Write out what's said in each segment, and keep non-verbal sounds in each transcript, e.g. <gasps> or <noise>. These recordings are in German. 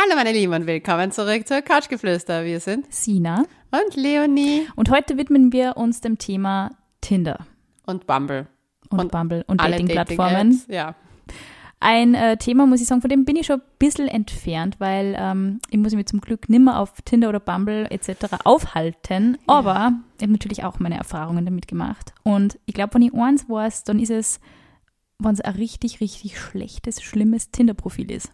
Hallo meine Lieben und willkommen zurück zur Couchgeflüster. Wir sind Sina und Leonie und heute widmen wir uns dem Thema Tinder und Bumble und, Und Bumble und Dating-Plattformen. Dating-Apps, Ja. Ein äh, Thema, muss ich sagen, von dem bin ich schon ein bisschen entfernt, weil ähm, ich muss mich zum Glück nimmer auf Tinder oder Bumble etc. aufhalten. Aber ich habe natürlich auch meine Erfahrungen damit gemacht. Und ich glaube, wenn ich eins weiß, dann ist es, wenn es ein richtig, richtig schlechtes, schlimmes Tinder-Profil ist.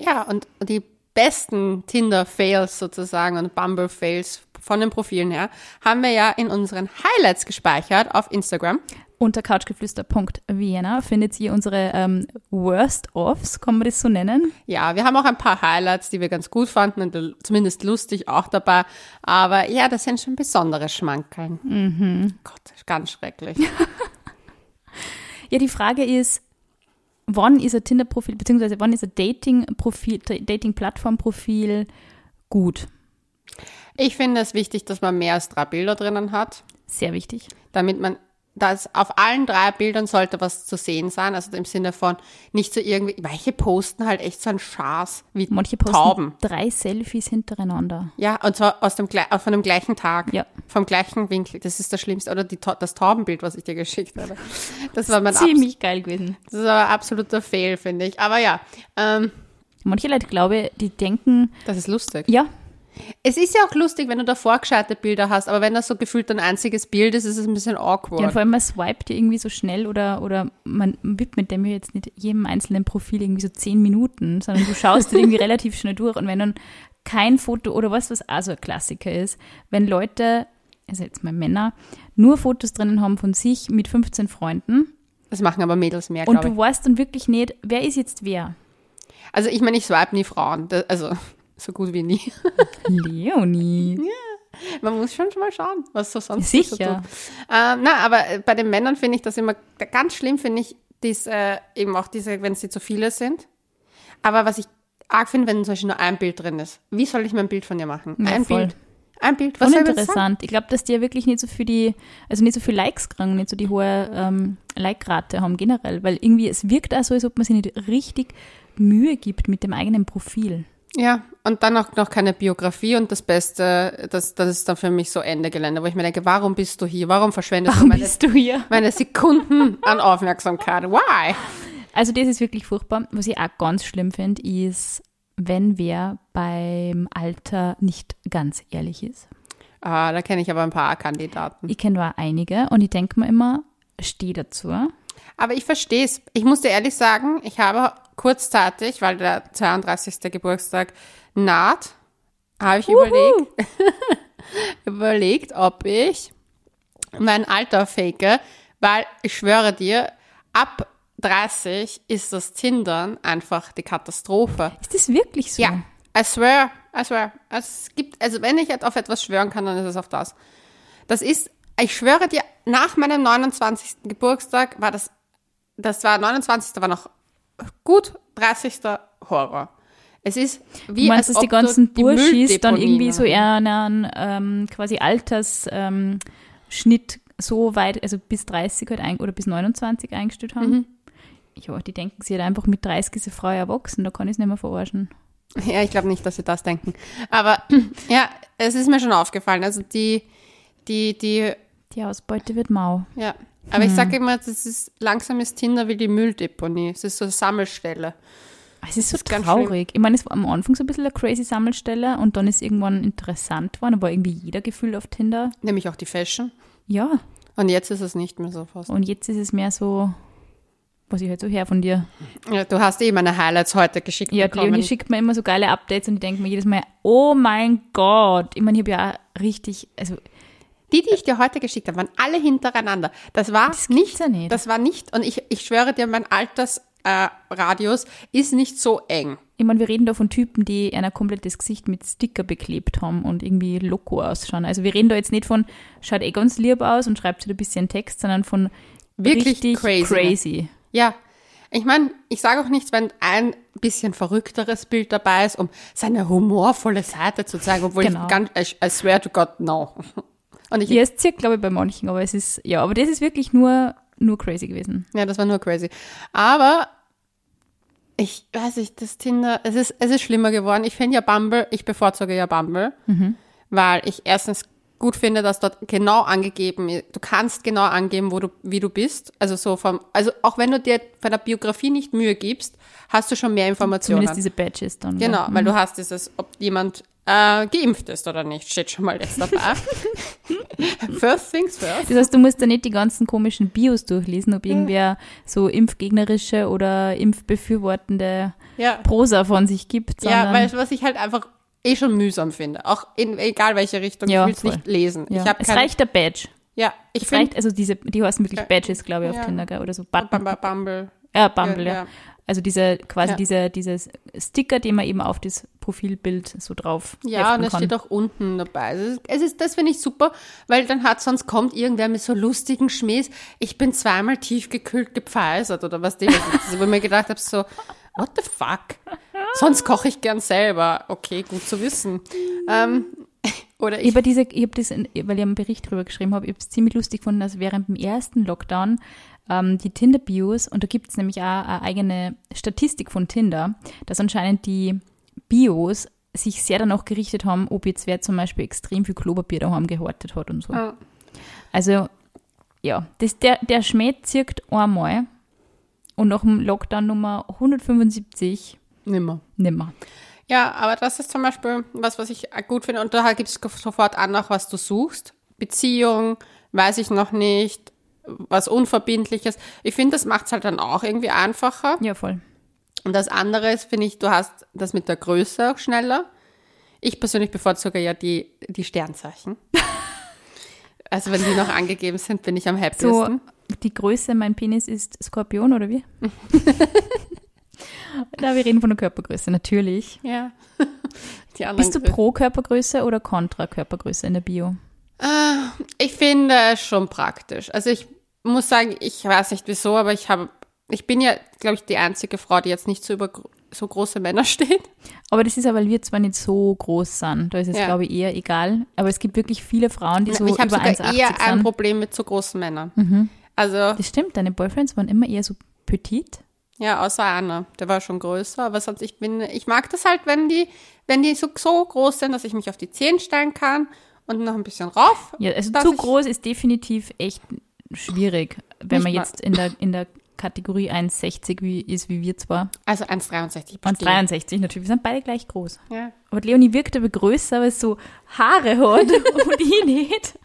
Ja, und die besten Tinder-Fails sozusagen und Bumble-Fails von den Profilen her haben wir ja in unseren Highlights gespeichert auf Instagram. Unter couchgeflüster.vienna findet ihr unsere ähm, Worst-Offs, kann man das so nennen? Ja, wir haben auch ein paar Highlights, die wir ganz gut fanden und zumindest lustig auch dabei. Aber ja, das sind schon besondere Schmankeln. Mhm. Gott, ganz schrecklich. <laughs> Ja, die Frage ist, wann ist ein Tinder-Profil, beziehungsweise wann ist ein Dating-Profil, Dating-Plattform-Profil gut? Ich finde es wichtig, dass man mehr als drei Bilder drinnen hat, Sehr wichtig. damit man, dass auf allen drei Bildern sollte was zu sehen sein. Also im Sinne von nicht so irgendwie, manche posten halt echt so einen Schaß wie Manche posten Tauben. drei Selfies hintereinander. Ja, und zwar aus dem, von dem gleichen Tag. Ja. Vom gleichen Winkel. Das ist das Schlimmste. Oder die, das Taubenbild, was ich dir geschickt habe. Das war mein Ziemlich geil gewesen. das war ein absoluter Fail, finde ich. Aber ja, ähm, Manche Leute, glaube die denken, das ist lustig. ja, Es ist ja auch lustig, wenn du davor gescheite Bilder hast, aber wenn das so gefühlt ein einziges Bild ist, ist es ein bisschen awkward. ja und vor allem man swipet ja irgendwie so schnell oder, oder man widmet dem ja jetzt nicht jedem einzelnen Profil irgendwie so zehn Minuten, sondern du schaust dir irgendwie <laughs> relativ schnell durch und wenn dann kein Foto oder was, was auch so ein Klassiker ist, wenn Leute, also jetzt mal Männer, nur Fotos drinnen haben von sich mit 15 Freunden das machen aber Mädels mehr, und du ich. weißt dann wirklich nicht, wer ist jetzt wer. Also ich meine, ich swipe nie Frauen. Das, also so gut wie nie. <laughs> Leonie. Man muss schon mal schauen, was so sonst Sicher. so tut. Ähm, na, aber äh, bei den Männern finde ich das immer ganz schlimm, finde ich, dies, äh, eben auch diese, wenn sie zu viele sind. Aber was ich arg finde, wenn zum Beispiel nur ein Bild drin ist. Wie soll ich mir ein Bild von dir machen? Ja, ein voll. Bild. Ein Bild. Was? Uninteressant. Ich glaube, dass die ja wirklich nicht so für die, also nicht so viel Likes kriegen, nicht so die hohe ähm, Like-Rate haben generell, weil irgendwie es wirkt auch so, als ob man sich nicht richtig Mühe gibt mit dem eigenen Profil. Ja, und dann auch noch keine Biografie und das Beste, das, das ist dann für mich so Ende Gelände, wo ich mir denke, warum bist du hier? Warum verschwendest Warum du meine, bist du hier? meine Sekunden an Aufmerksamkeit? Why? Also das ist wirklich furchtbar. Was ich auch ganz schlimm finde, ist, wenn wer beim Alter nicht ganz ehrlich ist. Ah, da kenne ich aber ein paar Kandidaten. Ich kenne da einige und ich denke mir immer, steh dazu. Aber ich verstehe es. Ich muss dir ehrlich sagen, ich habe kurzzeitig, weil der 32. Geburtstag naht, habe ich überlegt, <laughs> überlegt, ob ich mein Alter fake, weil ich schwöre dir, ab 30 ist das Tindern einfach die Katastrophe. Ist das wirklich so? Ja, I swear, I swear. Es gibt, also wenn ich auf etwas schwören kann, dann ist es auf das. Das ist, ich schwöre dir, nach meinem 29. Geburtstag war das, das war 29. war noch gut, 30. Horror. Es ist wie meinst, als dass die ganzen Burschis dann irgendwie so einen ähm, quasi Altersschnitt ähm, so weit, also bis 30 halt ein, oder bis 29 eingestellt haben. Mhm. Ja, die denken sich halt einfach mit 30 ist eine Frau erwachsen, da kann ich es nicht mehr verarschen. Ja, ich glaube nicht, dass sie das denken. Aber <clears throat> ja, es ist mir schon aufgefallen. Also die, die, die, Die Ausbeute wird mau. ja. Aber ich sage immer, das ist langsam ist Tinder wie die Mülldeponie. Es ist so eine Sammelstelle. Es ist so ist traurig. Ich meine, es war am Anfang so ein bisschen eine crazy Sammelstelle und dann ist irgendwann interessant geworden, aber irgendwie jeder gefühlt auf Tinder. Nämlich auch die Fashion. Ja, Und jetzt ist es nicht mehr so fast. und jetzt ist es mehr so, was ich halt so her von dir. Ja, du hast eh meine Highlights heute geschickt Ja, die bekommen. Leonie schickt mir immer so geile Updates und ich denke mir jedes Mal, oh mein Gott. Ich meine, ich habe ja auch richtig, also Die, die ich dir heute geschickt habe, waren alle hintereinander. Das war Das nicht, ja nicht. das war nicht, und ich, ich schwöre dir, mein Altersradius äh, ist nicht so eng. ich meine, wir reden da von Typen, die ein komplettes Gesicht mit Sticker beklebt haben und irgendwie loco ausschauen. Also wir reden da jetzt nicht von, schaut eh ganz lieb aus und schreibt halt ein bisschen Text, sondern von Wirklich richtig crazy. crazy. Ja, ich meine, ich sage auch nichts, wenn ein bisschen verrückteres Bild dabei ist, um seine humorvolle Seite zu zeigen, obwohl Genau. ich ganz, I swear to God, no. Und ich, Ja, es zirkt, glaube ich, bei manchen, aber es ist, ja, aber das ist wirklich nur, nur crazy gewesen. Ja, das war nur crazy. Aber Ich weiß nicht, das Tinder, es ist, es ist schlimmer geworden. Ich finde ja Bumble, ich bevorzuge ja Bumble, weil ich erstens gut finde, dass dort genau angegeben ist. Du kannst genau angeben, wo du, wie du bist. Also so vom, also auch wenn du dir von der Biografie nicht Mühe gibst, hast du schon mehr Informationen. Zumindest diese Badges dann. Genau, gell? weil du hast dieses, ob jemand äh, geimpft ist oder nicht, steht schon mal jetzt dabei. <laughs> first things first. Das heißt, du musst da nicht die ganzen komischen Bios durchlesen, ob irgendwer so impfgegnerische oder impfbefürwortende Ja. Prosa von sich gibt. Ja, weil was ich halt einfach eh schon mühsam finde. Auch in egal welche Richtung, Ja, ich will es nicht lesen. ja. Ich habe es reicht der Badge. Ja, ich finde also diese, die heißen wirklich. Badges, glaube ich, auf Ja. Tinder, gell? oder so Button. Bumble. Ja, Bumble. Ja, ja. Also diese, quasi Ja. diese, dieses Sticker, den man eben auf das Profilbild so drauf Ja, und es kann. steht auch unten dabei. Ist, es ist das finde ich super, weil dann hat sonst kommt irgendwer mit so lustigen Schmähs. Ich bin zweimal tiefgekühlt gepfeisert oder was dem ist. Wo ich mir gedacht habe, so, what the fuck? Sonst koche ich gern selber. Okay, gut zu wissen. Ähm, <laughs> oder Ich ich, habe diese, ich habe das, in- weil ich einen Bericht drüber geschrieben habe, ich habe es ziemlich lustig gefunden, dass während dem ersten Lockdown ähm, die Tinder-Bios, und da gibt es nämlich auch eine eigene Statistik von Tinder, dass anscheinend die Bios sich sehr danach gerichtet haben, ob jetzt wer zum Beispiel extrem viel Klopapier daheim gehortet hat und so. Ja. Also, ja, das, der, der Schmäh zirkt einmal und nach dem Lockdown Nummer 175 nimmer. nimmer. Ja, aber das ist zum Beispiel was, was ich gut finde. Und da gibt es sofort an, nach was du suchst. Beziehung, weiß ich noch nicht, was Unverbindliches. Ich finde, das macht es halt dann auch irgendwie einfacher. Ja, voll. Und das andere ist, finde ich, du hast das mit der Größe auch schneller. Ich persönlich bevorzuge ja die, die Sternzeichen. <laughs> also wenn die noch angegeben sind, bin ich am So, happiesten. die Größe, mein Penis ist Skorpion, oder wie? <laughs> Na, wir reden von der Körpergröße, natürlich. ja. <laughs> Bist du pro Körpergröße oder kontra Körpergröße in der Bio? Ich finde es schon praktisch. Also ich muss sagen, ich weiß nicht wieso, aber ich habe, ich bin ja, glaube ich, die einzige Frau, die jetzt nicht so über so große Männer <laughs> steht. Aber das ist ja, weil wir zwar nicht so groß sind. Da ist es, Ja. glaube ich, eher egal. Aber es gibt wirklich viele Frauen, die so ich habe über sogar 1,80 eher ein sind. Problem mit so großen Männern. Also Das stimmt, deine Boyfriends waren immer eher so petit. Ja, außer einer. Der war schon größer, aber sonst, ich bin, ich mag das halt, wenn die, wenn die so, so groß sind, dass ich mich auf die Zehen stellen kann und noch ein bisschen rauf. Ja, also zu groß ist definitiv echt schwierig, wenn man mal. jetzt in der, in der Kategorie 1,60 wie, ist, wie wir zwar. Also 1,63 Und bestimmt. 63 natürlich, wir sind beide gleich groß. Ja. Aber Leonie wirkt aber größer, weil es so Haare hat <laughs> und ich nicht.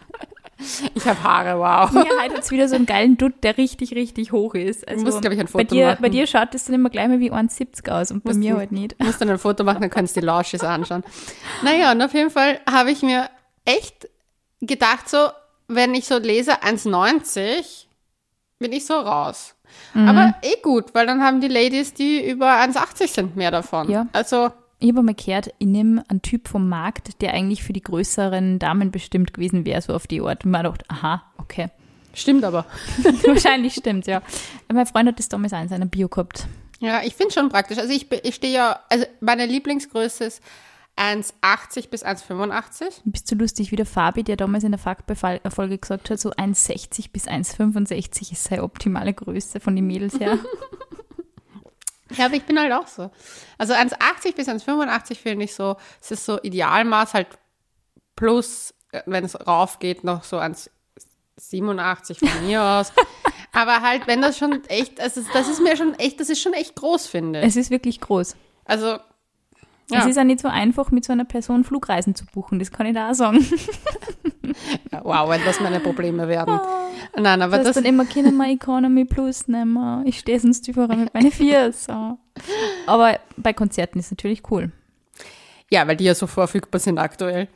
Ich habe Haare, wow. Mir hat jetzt wieder so einen geilen Dutt, der richtig, richtig hoch ist. Also musst, glaub ich, ein bei Foto dir, machen. Bei dir schaut es dann immer gleich mal wie 1,70 aus und bei Musst mir du- halt nicht. Du musst dann ein Foto machen, dann kannst du die Lausches anschauen. Naja, und auf jeden Fall habe ich mir echt gedacht, so, wenn ich so lese 1,90, bin ich so raus. Mhm. Aber eh gut, weil dann haben die Ladies, die über 1,80 sind, mehr davon. Ja. Also, Ich habe mal gehört, ich nehme einen Typ vom Markt, der eigentlich für die größeren Damen bestimmt gewesen wäre, so auf die Art. Und man gedacht, aha, okay. stimmt aber. <laughs> Wahrscheinlich stimmt, ja. Mein Freund hat das damals auch in seiner Bio gehabt. Ja, ich finde schon praktisch. Also ich, ich stehe ja, also meine Lieblingsgröße ist 1,80 bis 1,85. Bist du lustig wie der Fabi, der damals in der Faktfolge gesagt hat, so 1,60 bis 1,65 ist seine optimale Größe von den Mädels her. <laughs> Ja, aber ich bin halt auch so. Also 1,80 bis 1,85 finde ich so, es ist so Idealmaß halt plus, äh, wenn es rauf geht, noch so 1,87 von mir aus. <laughs> Aber halt, wenn das schon echt, also das ist mir schon echt, das ist schon echt groß, finde ich. es ist wirklich groß. Also, Es ja, ist auch nicht so einfach, mit so einer Person Flugreisen zu buchen, das kann ich da auch sagen. <laughs> wow, wenn das meine Probleme werden. Nein, aber das, dann immer können wir Economy Plus nehmen. Ich stehe sonst überall mit meinen vier. So. Aber bei Konzerten ist natürlich cool. ja, weil die ja so verfügbar sind aktuell.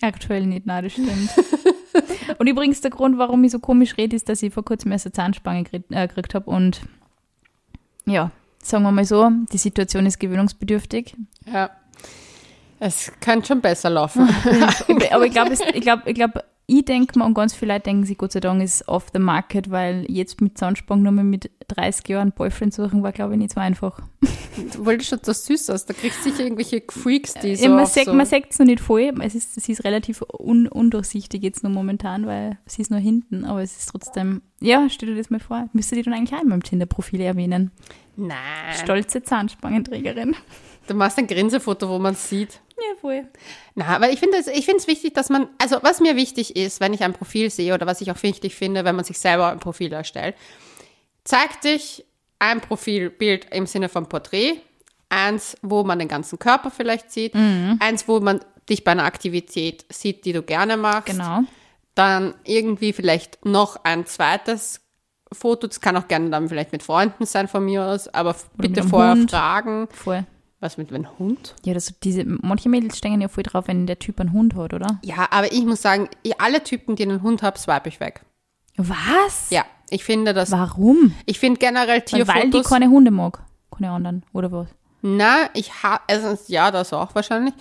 Aktuell nicht, nein, das stimmt. <laughs> und übrigens der Grund, warum ich so komisch rede, ist, dass ich vor kurzem erst eine Zahnspange gekriegt, äh, gekriegt habe und ja, sagen wir mal so, die Situation ist gewöhnungsbedürftig. Ja. Es könnte schon besser laufen. <laughs> <laughs> Aber ich glaube, ich glaube, ich glaube, ich denke mal und ganz viele Leute denken sich, Gott sei Dank ist off the market, weil jetzt mit Zahnspange nochmal mit 30 Jahren Boyfriend suchen war, glaube ich, nicht so einfach. Du wolltest schon so süß aus. Da kriegst du sicher irgendwelche Freaks, die so. Ja, man sagt so es noch nicht voll. Es ist, sie ist relativ un, undurchsichtig jetzt nur momentan, weil sie ist nur hinten. Aber es ist trotzdem, ja, stell dir das mal vor. Müsste die dann eigentlich auch in meinem Tinder-Profil erwähnen. Nein. Stolze Zahnspangenträgerin. Du machst ein Grinsefoto, wo man es sieht. Ja, voll. Na, aber ich finde es ich wichtig, dass man, also was mir wichtig ist, wenn ich ein Profil sehe oder was ich auch wichtig finde, wenn man sich selber ein Profil erstellt, zeig dich ein Profilbild im Sinne von Porträt, eins, wo man den ganzen Körper vielleicht sieht, eins, wo man dich bei einer Aktivität sieht, die du gerne machst. Genau. Dann irgendwie vielleicht noch ein zweites Foto, das kann auch gerne dann vielleicht mit Freunden sein von mir aus, aber mit bitte vorher Hund. fragen. Voll. Was mit einem Hund? Ja, das, diese, manche Mädels stehen ja voll drauf, wenn der Typ einen Hund hat, oder? Ja, aber ich muss sagen, alle Typen, die einen Hund haben, swipe ich weg. Was? Ja, ich finde das. Warum? Ich finde generell Weil, weil die Tierfotos. keine Hunde mag. Keine anderen, oder was? Na, ich habe, also ja, das auch wahrscheinlich.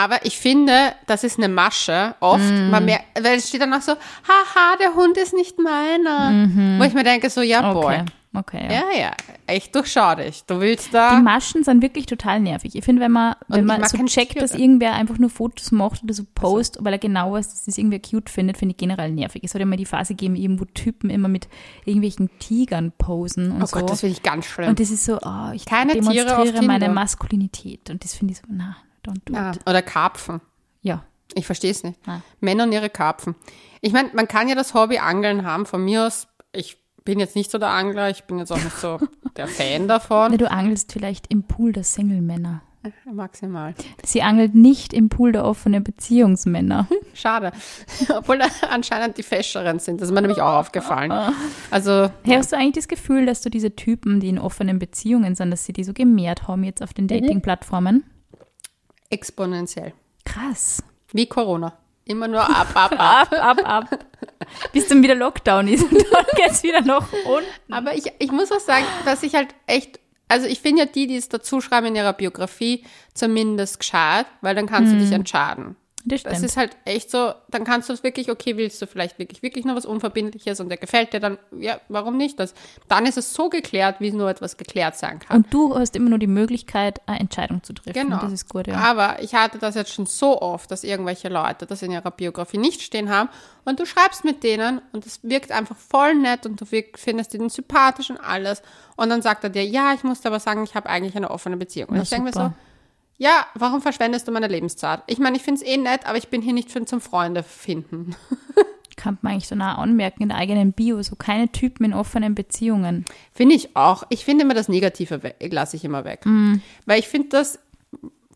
Aber ich finde, das ist eine Masche oft. Mm. Man merkt, weil es steht dann auch so, haha, der Hund ist nicht meiner. Wo ich mir denke, so, ja, boy. Okay. Okay, ja. Ja, ja, echt durchschau dich. Du willst Die da. Maschen sind wirklich total nervig. Ich finde, wenn man, wenn man so checkt, Tiere. dass irgendwer einfach nur Fotos macht oder so post, weil er genau weiß, dass das irgendwer cute findet, finde ich generell nervig. Es ja mal die Phase gegeben, eben, wo Typen immer mit irgendwelchen Tigern posen und Oh so. Gott, das finde ich ganz schlimm. und das ist so, oh, ich Keine Tiere demonstriere meine Tinder. Maskulinität. Und das finde ich so, na, do ja. it. Oder Karpfen. Ja. Ich verstehe es nicht. Nein. Männer und ihre Karpfen. Ich meine, man kann ja das Hobby Angeln haben. Von mir aus, ich bin jetzt nicht so der Angler, ich bin jetzt auch nicht so <laughs> der Fan davon. Du angelst vielleicht im Pool der Single-Männer. Maximal. Sie angelt nicht im Pool der offenen Beziehungsmänner. <laughs> Schade. <laughs> Obwohl da anscheinend die fescheren sind. Das ist mir nämlich auch aufgefallen. Also, Hey, hast du eigentlich das Gefühl, dass du diese Typen, die in offenen Beziehungen sind, dass sie die so gemehrt haben jetzt auf den Dating-Plattformen? Exponentiell. Krass. Wie Corona. Immer nur ab, ab, ab. <laughs> Ab, ab, ab. Bis dann wieder Lockdown ist und dann <laughs> geht's wieder nach unten. Aber ich, ich muss auch sagen, dass ich halt echt, also ich finde ja die, die es dazu schreiben in ihrer Biografie, zumindest gescheit, weil dann kannst du dich entscheiden. Das Das ist halt echt so, dann kannst du es wirklich, okay, willst du vielleicht wirklich, wirklich noch was Unverbindliches und der gefällt dir dann, ja, warum nicht? Das, dann ist es so geklärt, wie nur etwas geklärt sein kann. und du hast immer nur die Möglichkeit, eine Entscheidung zu treffen. Genau. Das ist gut, ja. Aber ich hatte das jetzt schon so oft, dass irgendwelche Leute das in ihrer Biografie nicht stehen haben und du schreibst mit denen und es wirkt einfach voll nett und du findest ihn sympathisch und alles und dann sagt er dir, ja, ich muss dir aber sagen, ich habe eigentlich eine offene Beziehung. Und Na, ich denke mir so. Ja, warum verschwendest du meine Lebenszeit? Ich meine, ich finde es eh nett, aber ich bin hier nicht für zum Freunde finden. <laughs> Kann man eigentlich so nah anmerken in der eigenen Bio, so keine Typen in offenen Beziehungen. Finde ich auch. Ich finde immer das Negative lasse ich immer weg. Mm. Weil ich finde das,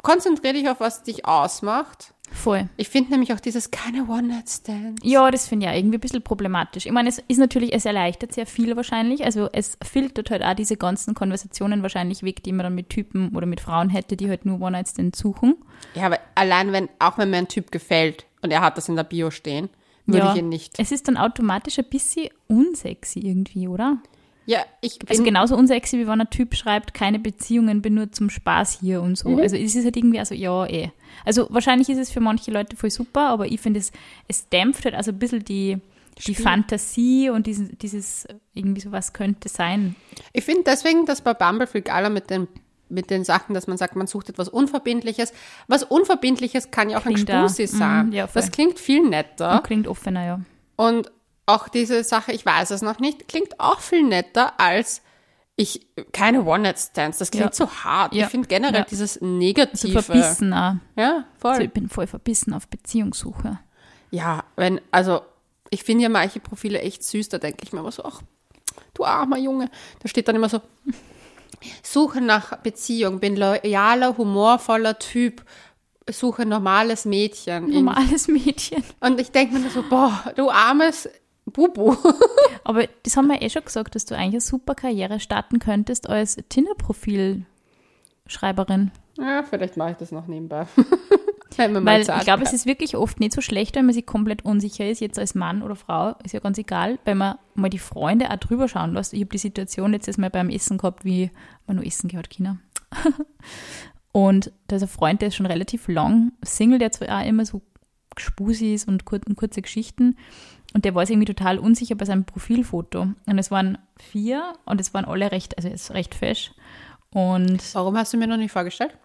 konzentriere dich auf, was dich ausmacht. Voll. Ich finde nämlich auch dieses keine One-Night-Stand. Ja, das finde ich auch irgendwie ein bisschen problematisch. Ich meine, es ist natürlich, es erleichtert sehr viel wahrscheinlich. Also es filtert halt auch diese ganzen Konversationen wahrscheinlich weg, die man dann mit Typen oder mit Frauen hätte, die halt nur One-Night-Stand suchen. Ja, aber allein wenn, auch wenn mir ein Typ gefällt und er hat das in der Bio stehen, würde ja, ich ihn nicht. Es ist dann automatisch ein bisschen unsexy irgendwie, oder? Ja, ich bin, Also genauso unsexy, wie wenn ein Typ schreibt, keine Beziehungen, bin nur zum Spaß hier und so. Also es ist halt irgendwie, also ja, eh. Also wahrscheinlich ist es für manche Leute voll super, aber ich finde, es, es dämpft halt also ein bisschen die, die. Fantasie und dieses, dieses irgendwie so, was könnte sein. ich finde deswegen, dass bei Bumble viel geiler mit den, mit den Sachen, dass man sagt, man sucht etwas Unverbindliches. Was Unverbindliches kann ja auch Klingt ein. Spusi Mhm, sein. ja, voll. das klingt viel netter. Klingt offener, ja. Und auch diese Sache, ich weiß es noch nicht, klingt auch viel netter als ich, keine One-Night-Stands. Das klingt Ja. so hart. Ja. Ich finde generell Ja. dieses So Negative. verbissen auch. Ja, voll. Also ich bin voll verbissen auf Beziehungssuche. Ja, wenn, also, ich finde ja manche Profile echt süß, da denke ich mir immer so, ach, du armer Junge. Da steht dann immer so, suche nach Beziehung, bin loyaler, humorvoller Typ, suche normales Mädchen. Normales Mädchen. Und ich denke mir so, boah, du armes Bubu. <laughs> Aber das haben wir eh schon gesagt, dass du eigentlich eine super Karriere starten könntest als Tinder-Profil-Schreiberin. ja, vielleicht mache ich das noch nebenbei. <laughs> Weil ich glaube, es ist wirklich oft nicht so schlecht, wenn man sich komplett unsicher ist, jetzt als Mann oder Frau, ist ja ganz egal, wenn man mal die Freunde auch drüber schauen lässt. Ich habe die Situation jetzt mal beim Essen gehabt, wie man nur essen gehört, China. <laughs> und da ist ein Freund, der ist schon relativ lang Single, der zwar auch immer so Spusis und, kur und kurze Geschichten. Und der war sich irgendwie total unsicher bei seinem Profilfoto. Und es waren vier und es waren alle recht, also ist recht fesch. Und Warum hast du mir noch nicht vorgestellt?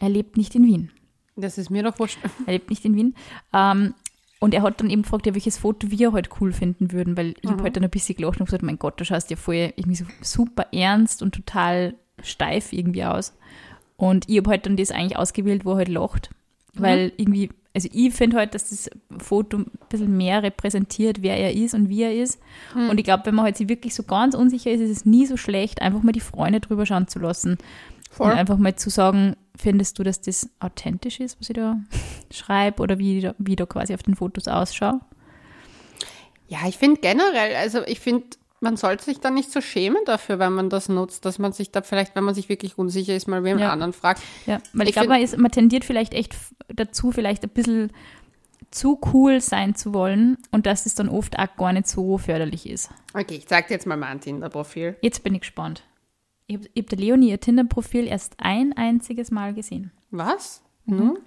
er lebt nicht in Wien. Das ist mir doch wurscht. Er lebt nicht in Wien. Ähm, und er hat dann eben gefragt, ja, welches Foto wir halt cool finden würden, weil ich habe halt dann ein bisschen gelacht und gesagt, mein Gott, du schaust ja voll irgendwie so super ernst und total steif irgendwie aus. Und ich habe halt dann das eigentlich ausgewählt, wo er halt lacht. Weil irgendwie, also ich finde halt, dass das Foto ein bisschen mehr repräsentiert, wer er ist und wie er ist. Und ich glaube, wenn man halt sich wirklich so ganz unsicher ist, ist es nie so schlecht, einfach mal die Freunde drüber schauen zu lassen. Voll. Und einfach mal zu sagen, findest du, dass das authentisch ist, was ich da <laughs> schreibe oder wie, da- wie da quasi auf den Fotos ausschaue? Ja, ich finde generell, also ich finde, man sollte sich da nicht so schämen dafür, wenn man das nutzt, dass man sich da vielleicht, wenn man sich wirklich unsicher ist, mal wem Ja. anderen fragt. Ja, weil ich, Ich glaube, man, ist- man tendiert vielleicht echt dazu, vielleicht ein bisschen zu cool sein zu wollen und dass es dann oft auch gar nicht so förderlich ist. Okay, ich zeig dir jetzt mal mein Tinder-Profil. Jetzt bin ich gespannt. Ich habe hab der Leonie ihr Tinder-Profil erst ein einziges Mal gesehen. Was? Nun?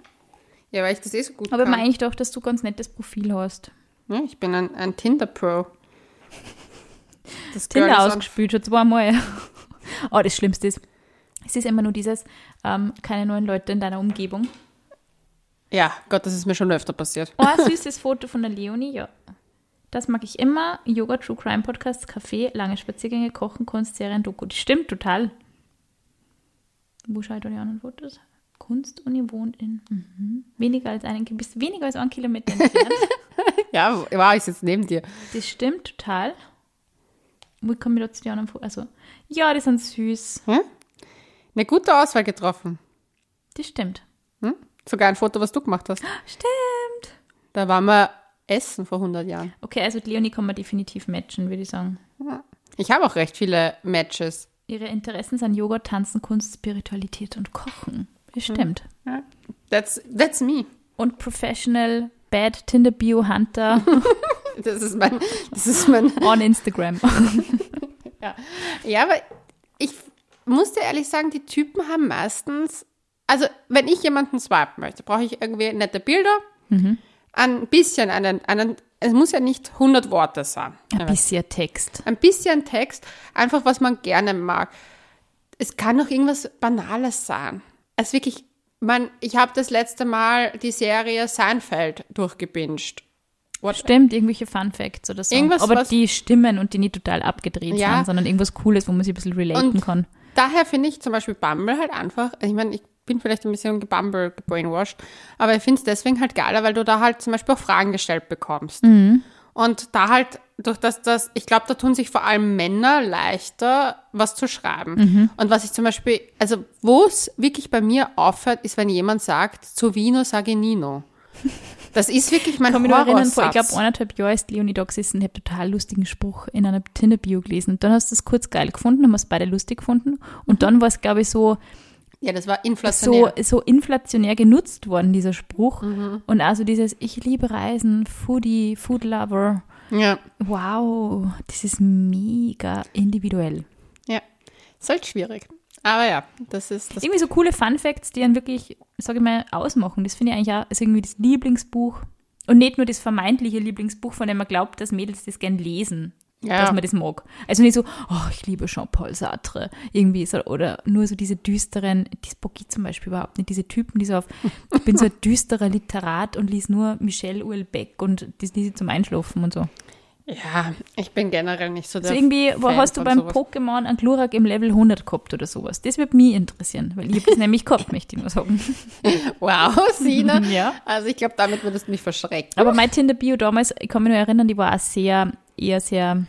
Ja, weil ich das eh so gut Aber kann. meine ich doch, dass du ganz nettes Profil hast. ja, ich bin ein, ein Tinder-Pro. Das Tinder ausgespielt, schon zweimal. <laughs> oh, das Schlimmste ist, es ist immer nur dieses, ähm, keine neuen Leute in deiner Umgebung. Ja, Gott, das ist mir schon öfter passiert. Oh, ein <laughs> süßes Foto von der Leonie, ja. Das mag ich immer. Yoga, True Crime Podcasts, Kaffee, lange Spaziergänge, Kochen, Kunst, Serien, Doku. Das stimmt total. Wo schaut ihr die anderen Fotos? Kunstuni wohnt in mhm. weniger als einen, bist weniger als einen Kilometer entfernt. <laughs> Ja, wow, ich sitze neben dir. Das stimmt total. Wo kommen wir da zu den anderen Fotos? Also, ja, die sind süß. Hm? Eine gute Auswahl getroffen. Das stimmt. Hm? Sogar ein Foto, was du gemacht hast. <gasps> Stimmt. Da waren wir essen vor 100 Jahren. Okay, also Leonie kann man definitiv matchen, würde ich sagen. Ich habe auch recht viele Matches. Ihre Interessen sind Yoga, Tanzen, Kunst, Spiritualität und Kochen. Das stimmt. Ja. That's, that's me. Und Professional Bad Tinder Bio Hunter <laughs> <laughs> Das ist mein, das ist mein, <laughs> on Instagram. <laughs> ja, aber ich muss dir ehrlich sagen, die Typen haben meistens, also wenn ich jemanden swipen möchte, brauche ich irgendwie nette Bilder, ein bisschen einen, einen, es muss ja nicht 100 Worte sein. Ein bisschen Text. Ein bisschen Text, einfach was man gerne mag. Es kann auch irgendwas Banales sein. Ist wirklich, man, ich habe das letzte Mal die Serie Seinfeld durchgebinged. What, Stimmt, irgendwelche Fun Facts oder so. Irgendwas, Aber die Stimmen und die nicht total abgedreht Ja. sind, sondern irgendwas Cooles, wo man sich ein bisschen relaten Und- kann. daher finde ich zum Beispiel Bumble halt einfach, ich meine, ich bin vielleicht ein bisschen Bumble gebrainwashed, aber ich finde es deswegen halt geiler, weil du da halt zum Beispiel auch Fragen gestellt bekommst. Und da halt, durch das, das, ich glaube, da tun sich vor allem Männer leichter, was zu schreiben. Und was ich zum Beispiel, also wo es wirklich bei mir aufhört, ist, wenn jemand sagt, zu Vino sage Nino. Das ist wirklich mein kann erinnern, vor, ich Horrorsatz. glaube, eineinhalb Jahren ist Leonie da gesessen und ich habe total lustigen Spruch in einer Tinder-Bio gelesen. Und dann hast du es kurz geil gefunden, haben wir es beide lustig gefunden. Und dann war es, glaube ich, so, ja, das war so, inflationär. so inflationär genutzt worden, dieser Spruch. Und also dieses, ich liebe Reisen, Foodie, Food Lover. ja, Wow, das ist mega individuell. ja. Ist halt schwierig. Aber ja, das ist das Irgendwie so coole Fun Facts, die einen wirklich, sage ich mal, ausmachen. Das finde ich eigentlich auch ist irgendwie das Lieblingsbuch. Und nicht nur das vermeintliche Lieblingsbuch, von dem man glaubt, dass Mädels das gern lesen, Ja. dass man das mag. Also nicht so, oh, ich liebe Jean-Paul Sartre, irgendwie so, oder nur so diese düsteren, das ich zum Beispiel überhaupt nicht, diese Typen, die so auf, ich bin so ein <laughs> düsterer Literat und lies nur Michelle Uelbeck und das lese ich zum Einschlafen und so. Ja, ich bin generell nicht so der So irgendwie, wo Fan hast du beim sowas. Pokémon einen Glurak im Level 100 gehabt oder sowas? Das würde mich interessieren, weil ich habe das nämlich gehabt, <laughs> möchte ich nur sagen. <laughs> Wow, Sina. <laughs> Ja. Also ich glaube, damit würdest du mich verschrecken. Aber mein Tinder-Bio damals, ich kann mich nur erinnern, die war auch sehr, eher sehr,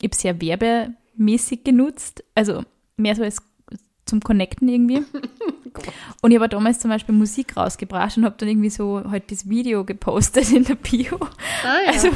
ich habe sehr werbemäßig genutzt. Also mehr so als zum Connecten irgendwie. <laughs> Und ich habe damals zum Beispiel Musik rausgebracht und habe dann irgendwie so halt das Video gepostet <laughs> in der Bio. Ah, ja. Also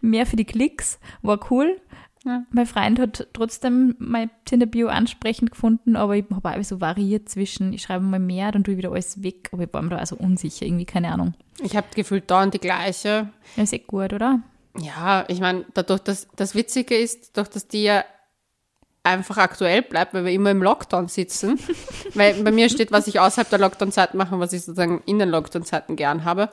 mehr für die Klicks, war cool. Ja. Mein Freund hat trotzdem mein Tinder-Bio ansprechend gefunden, aber ich habe auch so variiert zwischen, ich schreibe mal mehr, dann tue ich wieder alles weg, aber ich war mir da also unsicher, irgendwie, keine Ahnung. ich habe gefühlt dauernd die gleiche. Ja, ist eh gut, oder? Ja, ich meine, dadurch, dass das Witzige ist, durch dass die ja einfach aktuell bleibt, weil wir immer im Lockdown sitzen. <laughs> weil bei mir steht, was ich außerhalb der Lockdown-Zeit mache und was ich sozusagen in den Lockdown-Zeiten gern habe.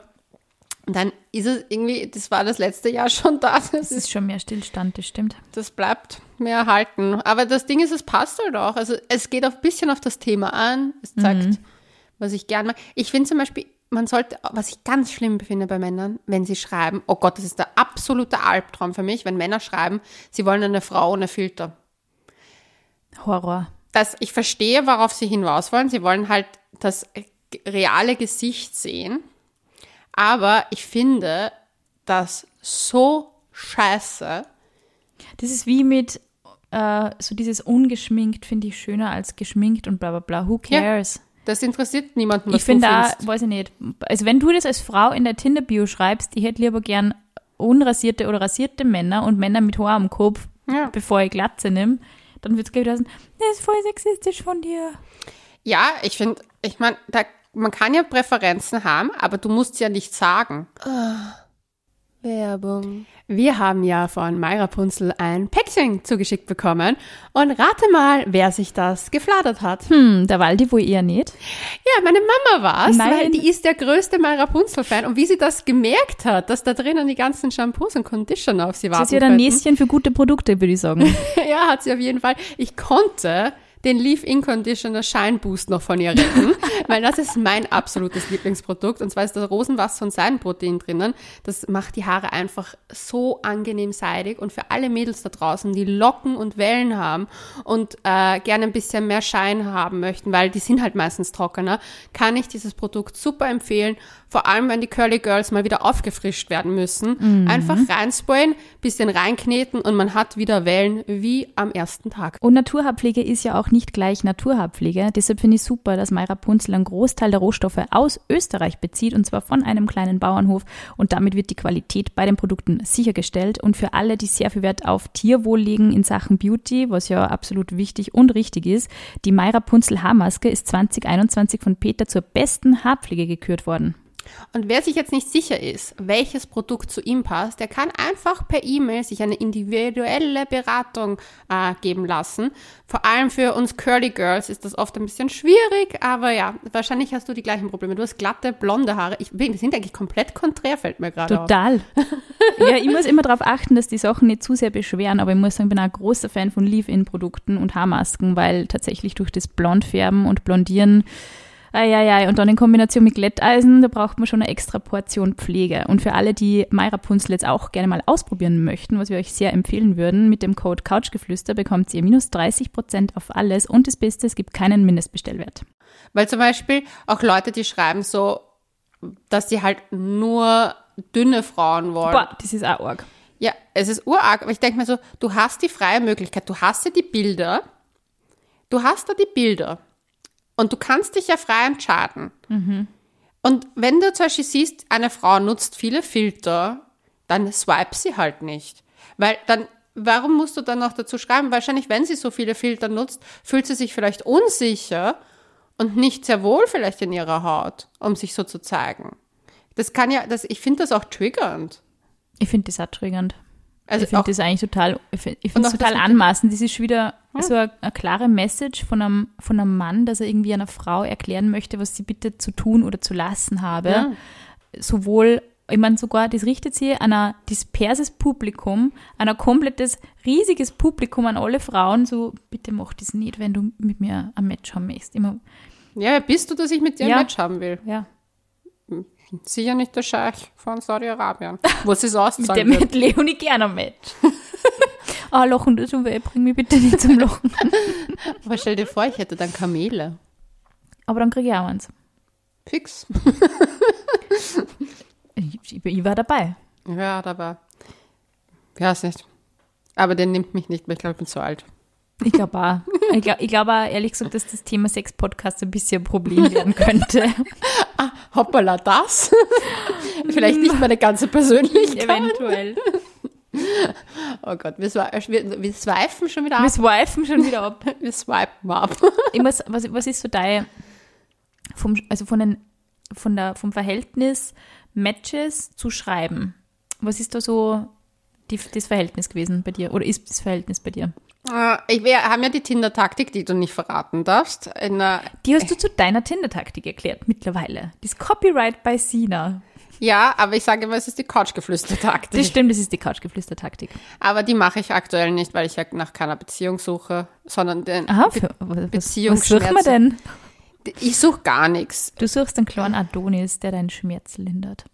Und dann ist es irgendwie, das war das letzte Jahr schon da. Das, Das ist, schon mehr Stillstand, das stimmt. das bleibt mir erhalten. Aber das Ding ist, es passt halt auch. Also es geht auch ein bisschen auf das Thema an. Es zeigt, was ich gern mag. Ich finde zum Beispiel, man sollte, was ich ganz schlimm finde bei Männern, wenn sie schreiben, oh Gott, das ist der absolute Albtraum für mich, wenn Männer schreiben, sie wollen eine Frau ohne Filter. Horror. dass ich verstehe, worauf sie hinaus wollen. Sie wollen halt das reale Gesicht sehen. Aber ich finde das so scheiße. Das ist wie mit äh, so dieses ungeschminkt finde ich schöner als geschminkt und bla bla bla. Who Ja. cares? Das interessiert niemanden, was ich finde da, weiß ich nicht. Also wenn du das als Frau in der Tinder-Bio schreibst, ich hätte lieber gern unrasierte oder rasierte Männer und Männer mit Haar am Kopf, Ja. bevor ich Glatze nehme, dann wird es gleich wieder sein, das ist voll sexistisch von dir. Ja, ich finde, ich meine, man kann ja Präferenzen haben, aber du musst ja nicht sagen. Werbung. Wir haben ja von Mayra Punzel ein Päckchen zugeschickt bekommen und rate mal, wer sich das gefladert hat. Hm, der Waldi wohl eher nicht. Ja, meine Mama war's, Nein. weil die ist der größte Mayra Punzel-Fan und wie sie das gemerkt hat, dass da drinnen die ganzen Shampoos und Conditioner auf sie warten Das ist ja ein. Näschen für gute Produkte, würde ich sagen. <laughs> Ja, hat sie auf jeden Fall. Ich konnte den Leave-In Conditioner Shine Boost noch von ihr retten, <laughs> weil das ist mein absolutes Lieblingsprodukt und zwar ist da Rosenwasser und Seidenprotein drinnen. Das macht die Haare einfach so angenehm seidig und für alle Mädels da draußen, die Locken und Wellen haben und äh, gerne ein bisschen mehr Shine haben möchten, weil die sind halt meistens trockener, kann ich dieses Produkt super empfehlen. Vor allem, wenn die Curly Girls mal wieder aufgefrischt werden müssen. Einfach reinsprayen, bisschen reinkneten und man hat wieder Wellen wie am ersten Tag. Und Naturhaarpflege ist ja auch nicht gleich Naturhaarpflege. Deshalb finde ich super, dass Mayra Punzel einen Großteil der Rohstoffe aus Österreich bezieht und zwar von einem kleinen Bauernhof. Und damit wird die Qualität bei den Produkten sichergestellt. Und für alle, die sehr viel Wert auf Tierwohl legen in Sachen Beauty, was ja absolut wichtig und richtig ist, die Mayra Punzel Haarmaske ist 2021 von Peter zur besten Haarpflege gekürt worden. Und wer sich jetzt nicht sicher ist, welches Produkt zu ihm passt, der kann einfach per E-Mail sich eine individuelle Beratung äh, geben lassen. Vor allem für uns Curly Girls ist das oft ein bisschen schwierig, aber ja, wahrscheinlich hast du die gleichen Probleme. Du hast glatte, blonde Haare. Ich, wir sind eigentlich komplett konträr, fällt mir gerade auf. Total. <laughs> ja, ich muss immer darauf achten, dass die Sachen nicht zu sehr beschweren, aber ich muss sagen, ich bin auch ein großer Fan von Leave-In-Produkten und Haarmasken, weil tatsächlich durch das Blondfärben und Blondieren, Eieiei, und dann in Kombination mit Glätteisen, da braucht man schon eine extra Portion Pflege. Und für alle, die Mayra Punzel jetzt auch gerne mal ausprobieren möchten, was wir euch sehr empfehlen würden, mit dem Code Couchgeflüster bekommt ihr minus 30 Prozent auf alles und das Beste, es gibt keinen Mindestbestellwert. Weil zum Beispiel auch Leute, die schreiben so, dass sie halt nur dünne Frauen wollen. Boah, das ist auch arg. Ja, es ist urarg, aber ich denke mir so, du hast die freie Möglichkeit, du hast ja die Bilder, du hast da die Bilder und du kannst dich ja frei entscheiden. Und wenn du zum Beispiel siehst, eine Frau nutzt viele Filter, dann swipe sie halt nicht. Weil dann, warum musst du dann noch dazu schreiben? Wahrscheinlich, wenn sie so viele Filter nutzt, fühlt sie sich vielleicht unsicher und nicht sehr wohl vielleicht in ihrer Haut, um sich so zu zeigen. Das kann ja, das, ich finde das auch triggernd. Ich finde das auch triggernd. Also ich finde das eigentlich total, ich finde es total anmaßend. Das ist schon wieder so eine, eine klare Message von einem, von einem Mann, dass er irgendwie einer Frau erklären möchte, was sie bitte zu tun oder zu lassen habe. Ja. Sowohl, ich meine sogar, das richtet sich an ein disperses Publikum, an ein komplettes, riesiges Publikum an alle Frauen, so bitte mach das nicht, wenn du mit mir ein Match haben möchtest. Immer, Ja, bist du, dass ich mit dir Ja. ein Match haben will? ja. Sicher nicht der Scheich von Saudi-Arabien, wo sie es Mit auszahlen dem mit Leonie gerne Match. <laughs> Ah, Lachen, das weh, bring mich bitte nicht zum Lachen. <laughs> Aber stell dir vor, ich hätte dann Kamele. Aber dann kriege ich auch eins. Fix. <laughs> Ich, ich, ich war dabei. Ja, da war. Ja, ist nicht. Aber der nimmt mich nicht mehr. Ich glaube, ich bin zu alt. Ich glaube auch. Ich glaube ich glaub auch, ehrlich gesagt, dass das Thema Sex-Podcast ein bisschen ein Problem werden könnte. Hoppala, das? <laughs> Vielleicht nicht meine ganze Persönlichkeit. Eventuell. Oh Gott, wir, swi- wir, wir swipen schon wieder Wir ab. swipen schon wieder ab. Wir swipen ab. <laughs> Muss, was, was ist so dein, vom, also von den, von der, vom Verhältnis Matches zu Schreiben? Was ist da so die, das Verhältnis gewesen bei dir? Oder ist das Verhältnis bei dir? Äh, Ich, wir haben ja die Tinder-Taktik, die du nicht verraten darfst. Die hast du zu deiner Tinder-Taktik erklärt mittlerweile. Das Copyright bei Sina. ja, aber ich sage immer, es ist die Couchgeflüster-Taktik. Das stimmt, das ist die Couchgeflüster-Taktik. Aber die mache ich aktuell nicht, weil ich ja nach keiner Beziehung suche, sondern den Aha, für, was, was suchen wir denn? ich suche gar nichts. Du suchst einen kleinen Adonis, der deinen Schmerz lindert.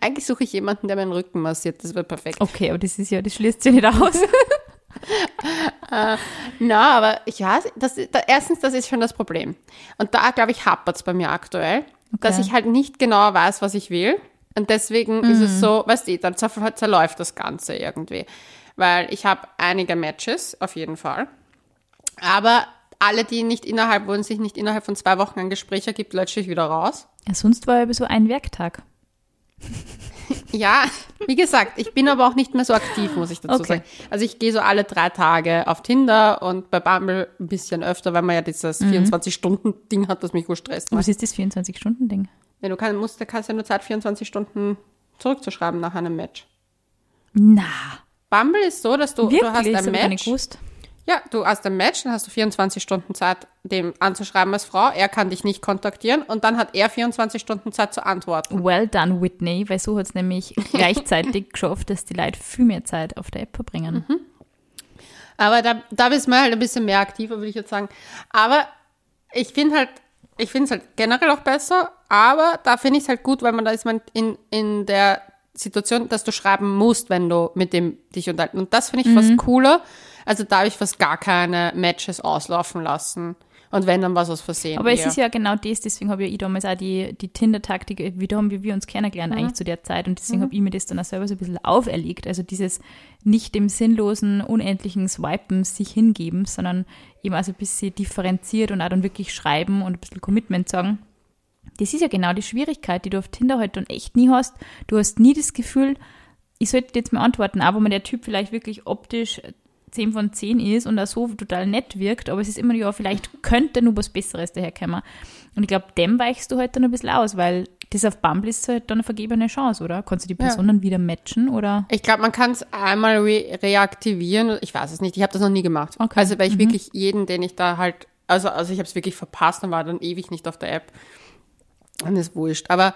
Eigentlich suche ich jemanden, der meinen Rücken massiert. Das wird perfekt. Okay, aber das ist ja, das schließt sich nicht aus. <laughs> <laughs> äh, na, aber ja, das, da, erstens, das ist schon das Problem. Und da, glaube ich, hapert es bei mir aktuell, dass ich halt nicht genau weiß, was ich will. Und deswegen ist es so, weißt du, dann zer- zerläuft das Ganze irgendwie. Weil ich habe einige Matches, auf jeden Fall. Aber alle, die nicht innerhalb, wo sich nicht innerhalb von zwei Wochen ein Gespräch ergibt, lösche ich wieder raus. Ja, sonst war ja so ein Werktag. <laughs> Ja, wie gesagt, ich bin aber auch nicht mehr so aktiv, muss ich dazu Okay. sagen. Also ich gehe so alle drei Tage auf Tinder und bei Bumble ein bisschen öfter, weil man ja dieses Mhm. 24-Stunden-Ding hat, das mich gut stresst. Was ist das 24-Stunden-Ding? Wenn du kann, musst, kannst ja nur Zeit, 24 Stunden zurückzuschreiben nach einem Match. Na, Bumble ist so, dass du, wirklich? du hast ein Match. Ja, du hast ein Match, dann hast du 24 Stunden Zeit, dem anzuschreiben als Frau. Er kann dich nicht kontaktieren und dann hat er 24 Stunden Zeit zu antworten. Well done, Whitney, weil so hat es nämlich <laughs> gleichzeitig geschafft, dass die Leute viel mehr Zeit auf der App verbringen. Mhm. Aber da, da bist man halt ein bisschen mehr aktiver, würde ich jetzt sagen. Aber ich finde halt, ich finde es halt generell auch besser, aber da finde ich es halt gut, weil man da ist man in, in der Situation, dass du schreiben musst, wenn du mit dem dich unterhalten. Und das finde ich Mhm. fast cooler. Also da habe ich fast gar keine Matches auslaufen lassen. Und wenn, dann was aus Versehen. Aber es eher. ist ja genau das, deswegen habe ja ich damals auch die, die Tinder-Taktik, wie da haben wir, wir uns kennengelernt eigentlich zu der Zeit und deswegen habe ich mir das dann auch selber so ein bisschen auferlegt. Also dieses nicht dem sinnlosen, unendlichen Swipen sich hingeben, sondern eben also ein bisschen differenziert und auch dann wirklich schreiben und ein bisschen Commitment sagen. Das ist ja genau die Schwierigkeit, die du auf Tinder halt dann echt nie hast. Du hast nie das Gefühl, ich sollte jetzt mal antworten, auch wenn man der Typ vielleicht wirklich optisch 10 von 10 ist und auch so total nett wirkt, aber es ist immer, ja, vielleicht könnte nur was Besseres daherkommen. Und ich glaube, dem weichst du halt dann ein bisschen aus, weil das auf Bumble ist halt dann eine vergebene Chance, oder? Kannst du die Person dann wieder matchen, oder? Ich glaube, man kann es einmal re reaktivieren. Ich weiß es nicht. Ich habe das noch nie gemacht. Okay. Also weil ich wirklich jeden, den ich da halt, also, also ich habe es wirklich verpasst und war dann ewig nicht auf der App. Und ist wurscht. Aber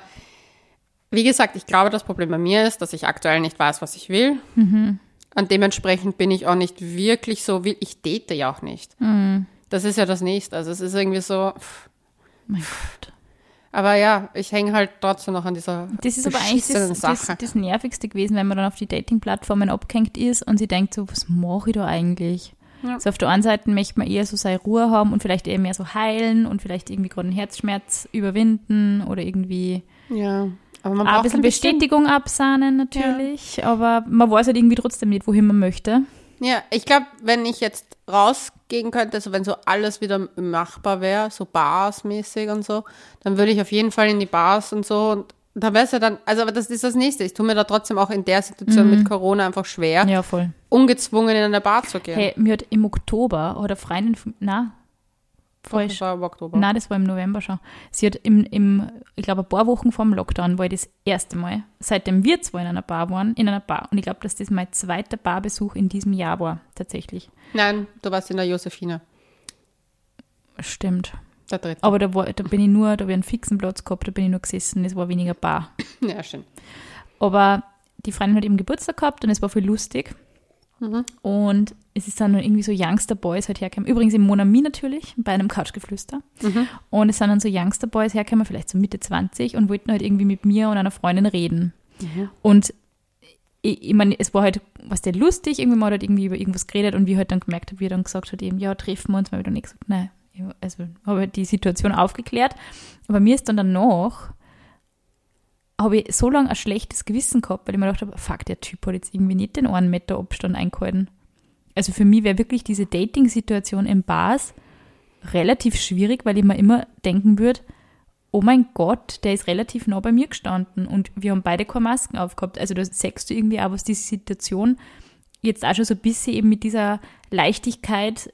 wie gesagt, ich glaube, das Problem bei mir ist, dass ich aktuell nicht weiß, was ich will. Und dementsprechend bin ich auch nicht wirklich so, will ich date ja auch nicht. Das ist ja das Nächste. Also es ist irgendwie so, pff. Mein Gott. aber ja, ich hänge halt trotzdem noch an dieser Das ist aber eigentlich das, das, das Nervigste gewesen, wenn man dann auf die Dating-Plattformen abgehängt ist und sie denkt so, was mache ich da eigentlich? Ja. So auf der einen Seite möchte man eher so seine Ruhe haben und vielleicht eher mehr so heilen und vielleicht irgendwie gerade einen Herzschmerz überwinden oder irgendwie ja, aber man auch ein braucht bisschen Bestätigung absahnen natürlich, aber man weiß halt irgendwie trotzdem nicht, wohin man möchte. Ja, ich glaube, wenn ich jetzt rausgehen könnte, also wenn so alles wieder machbar wäre, so Bars-mäßig und so, dann würde ich auf jeden Fall in die Bars und so und da wäre es ja dann, also aber das ist das Nächste. Ich tue mir da trotzdem auch in der Situation mit Corona einfach schwer, Mhm. Ja, voll. ungezwungen in eine Bar zu gehen. Hey, mir hat im Oktober oder Freundin von, na, das war im Oktober. Nein, das war im November schon. Sie hat im, im ich glaube, ein paar Wochen vor dem Lockdown war ich das erste Mal, seitdem wir zwei in einer Bar waren, in einer Bar. Und ich glaube, dass das mein zweiter Barbesuch in diesem Jahr war, tatsächlich. Nein, du warst in der Josephine, Stimmt. der dritte. Aber da, war, da bin ich nur, da habe ich einen fixen Platz gehabt, da bin ich nur gesessen, es war weniger Bar. <laughs> Ja, stimmt. Aber die Freundin hat eben Geburtstag gehabt und es war viel lustig. Und es ist dann irgendwie so Youngster Boys halt hergekommen. Übrigens im Monami natürlich, bei einem Couchgeflüster. Und es sind dann so Youngster Boys hergekommen, vielleicht so Mitte 20 und wollten halt irgendwie mit mir und einer Freundin reden. Und ich, ich meine, es war halt, was der lustig, irgendwie man hat halt irgendwie über irgendwas geredet und wie halt dann gemerkt habe, wie er dann gesagt hat, eben, ja, treffen wir uns mal wieder nicht gesagt, nein. Ich- Also habe halt die Situation aufgeklärt. Aber mir ist dann danach, habe ich so lange ein schlechtes Gewissen gehabt, weil ich mir gedacht habe, fuck, der Typ hat jetzt irgendwie nicht den einen Meter Abstand eingehalten. Also für mich wäre wirklich diese Dating-Situation in Bars relativ schwierig, weil ich mir immer denken würde, oh mein Gott, der ist relativ nah bei mir gestanden und wir haben beide keine Masken aufgehabt. Also da sagst du irgendwie auch, was diese Situation jetzt auch schon so ein bisschen eben mit dieser Leichtigkeit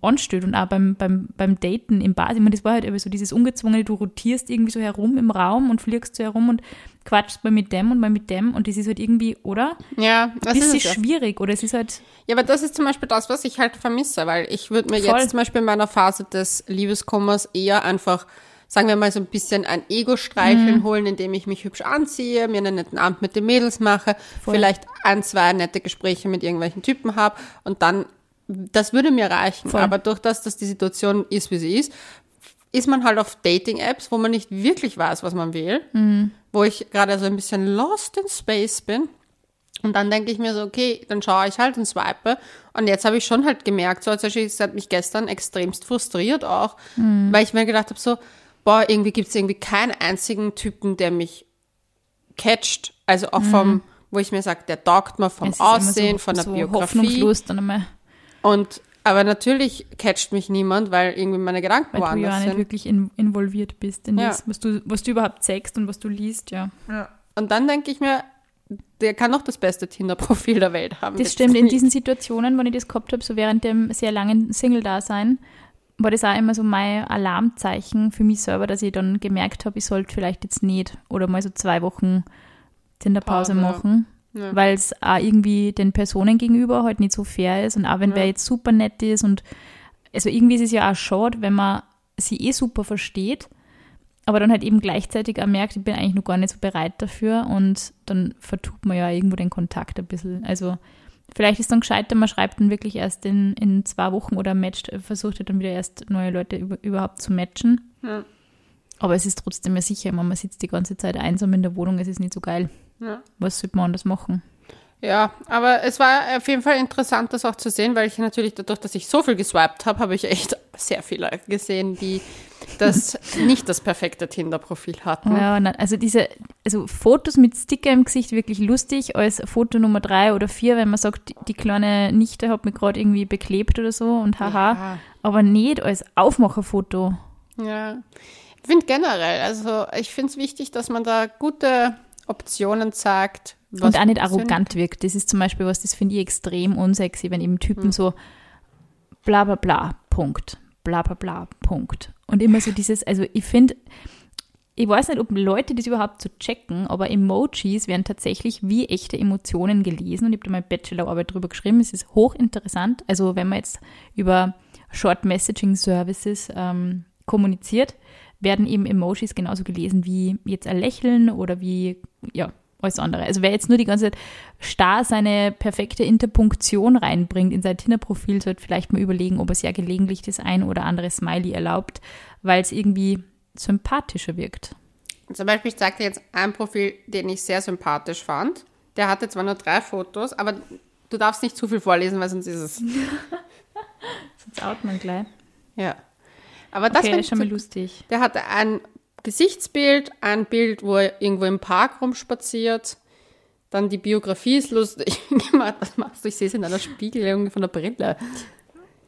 anstellt und auch beim, beim, beim Daten im Bad. Ich meine, das war halt eben so dieses Ungezwungene, du rotierst irgendwie so herum im Raum und fliegst so herum und quatschst mal mit dem und mal mit dem und das ist halt irgendwie, oder? Ja, das ist ja. schwierig oder es ist halt, Ja, aber das ist zum Beispiel das, was ich halt vermisse, weil ich würde mir Voll. jetzt zum Beispiel in meiner Phase des Liebeskummers eher einfach, sagen wir mal, so ein bisschen ein Ego-Streicheln Mhm. holen, indem ich mich hübsch anziehe, mir einen netten Abend mit den Mädels mache, Voll. vielleicht ein, zwei nette Gespräche mit irgendwelchen Typen habe und dann, das würde mir reichen. Voll. Aber durch das, dass die Situation ist, wie sie ist, ist man halt auf Dating-Apps, wo man nicht wirklich weiß, was man will, Mhm. wo ich gerade so ein bisschen lost in space bin. Und dann denke ich mir so, okay, dann schaue ich halt und swipe. Und jetzt habe ich schon halt gemerkt, so zum Beispiel, es hat mich gestern extremst frustriert auch, weil ich mir gedacht habe, so, boah, irgendwie gibt es irgendwie keinen einzigen Typen, der mich catcht. Also auch vom, wo ich mir sage, der taugt mir vom Aussehen, so, von der so Biografie. hoffnungslos dann einmal, Und aber natürlich catcht mich niemand, weil irgendwie meine Gedanken weil du ja woanders nicht sind. wirklich in, involviert bist in Ja. das, was du, was du überhaupt sagst und was du liest, ja. Und dann denke ich mir, der kann doch das beste Tinder-Profil der Welt haben. Das stimmt, in diesen Situationen, wenn ich das gehabt habe, so während dem sehr langen Single-Dasein, war das auch immer so mein Alarmzeichen für mich selber, dass ich dann gemerkt habe, ich sollte vielleicht jetzt nicht oder mal so zwei Wochen Tinderpause Pause, ja. machen, Ja. weil es auch irgendwie den Personen gegenüber halt nicht so fair ist und auch wenn Ja. wer jetzt super nett ist und also irgendwie ist es ja auch schade, wenn man sie eh super versteht, aber dann halt eben gleichzeitig auch merkt, ich bin eigentlich noch gar nicht so bereit dafür und dann vertut man ja irgendwo den Kontakt ein bisschen. Also vielleicht ist dann gescheiter, man schreibt dann wirklich erst in, in zwei Wochen oder matcht, versucht halt dann wieder erst neue Leute über, überhaupt zu matchen. Ja. Aber es ist trotzdem ja sicher, man sitzt die ganze Zeit einsam in der Wohnung, es ist nicht so geil. Ja. Was sollte man anders machen? Ja, aber es war auf jeden Fall interessant, das auch zu sehen, weil ich natürlich dadurch, dass ich so viel geswiped habe, habe ich echt <laughs> sehr viele gesehen, die das <laughs> nicht das perfekte Tinder-Profil hatten. Ja, na, also diese, also Fotos mit Sticker im Gesicht wirklich lustig, als Foto Nummer drei oder vier, wenn man sagt, die, die kleine Nichte hat mich gerade irgendwie beklebt oder so und haha, Ja. aber nicht als Aufmacherfoto. Ja, ich finde generell, also ich finde es wichtig, dass man da gute Optionen sagt. was und auch nicht arrogant wirkt. Das ist zum Beispiel was, das finde ich extrem unsexy, wenn eben Hm. Typen so bla bla bla, Punkt, bla bla bla, Punkt. Und immer so dieses, also ich finde, ich weiß nicht, ob Leute das überhaupt so checken, aber Emojis werden tatsächlich wie echte Emotionen gelesen und ich habe da meine Bachelorarbeit drüber geschrieben. Es ist hochinteressant. Also wenn man jetzt über Short Messaging Services ähm, kommuniziert, werden eben Emojis genauso gelesen wie jetzt ein Lächeln oder wie, ja, alles andere. Also wer jetzt nur die ganze Zeit starr seine perfekte Interpunktion reinbringt in sein Tinder-Profil, sollte vielleicht mal überlegen, ob es ja gelegentlich das ein oder andere Smiley erlaubt, weil es irgendwie sympathischer wirkt. Zum Beispiel, ich zeigte jetzt ein Profil, den ich sehr sympathisch fand. Der hatte zwar nur drei Fotos, aber du darfst nicht zu viel vorlesen, weil sonst ist es. <laughs> Sonst out man gleich. Ja. Aber das Okay, ist ich schon mal lustig. Der hatte ein Gesichtsbild, ein Bild, wo er irgendwo im Park rumspaziert. Dann die Biografie ist lustig gemacht. Was <laughs> machst du? Ich sehe es in einer Spiegelung von der Brille.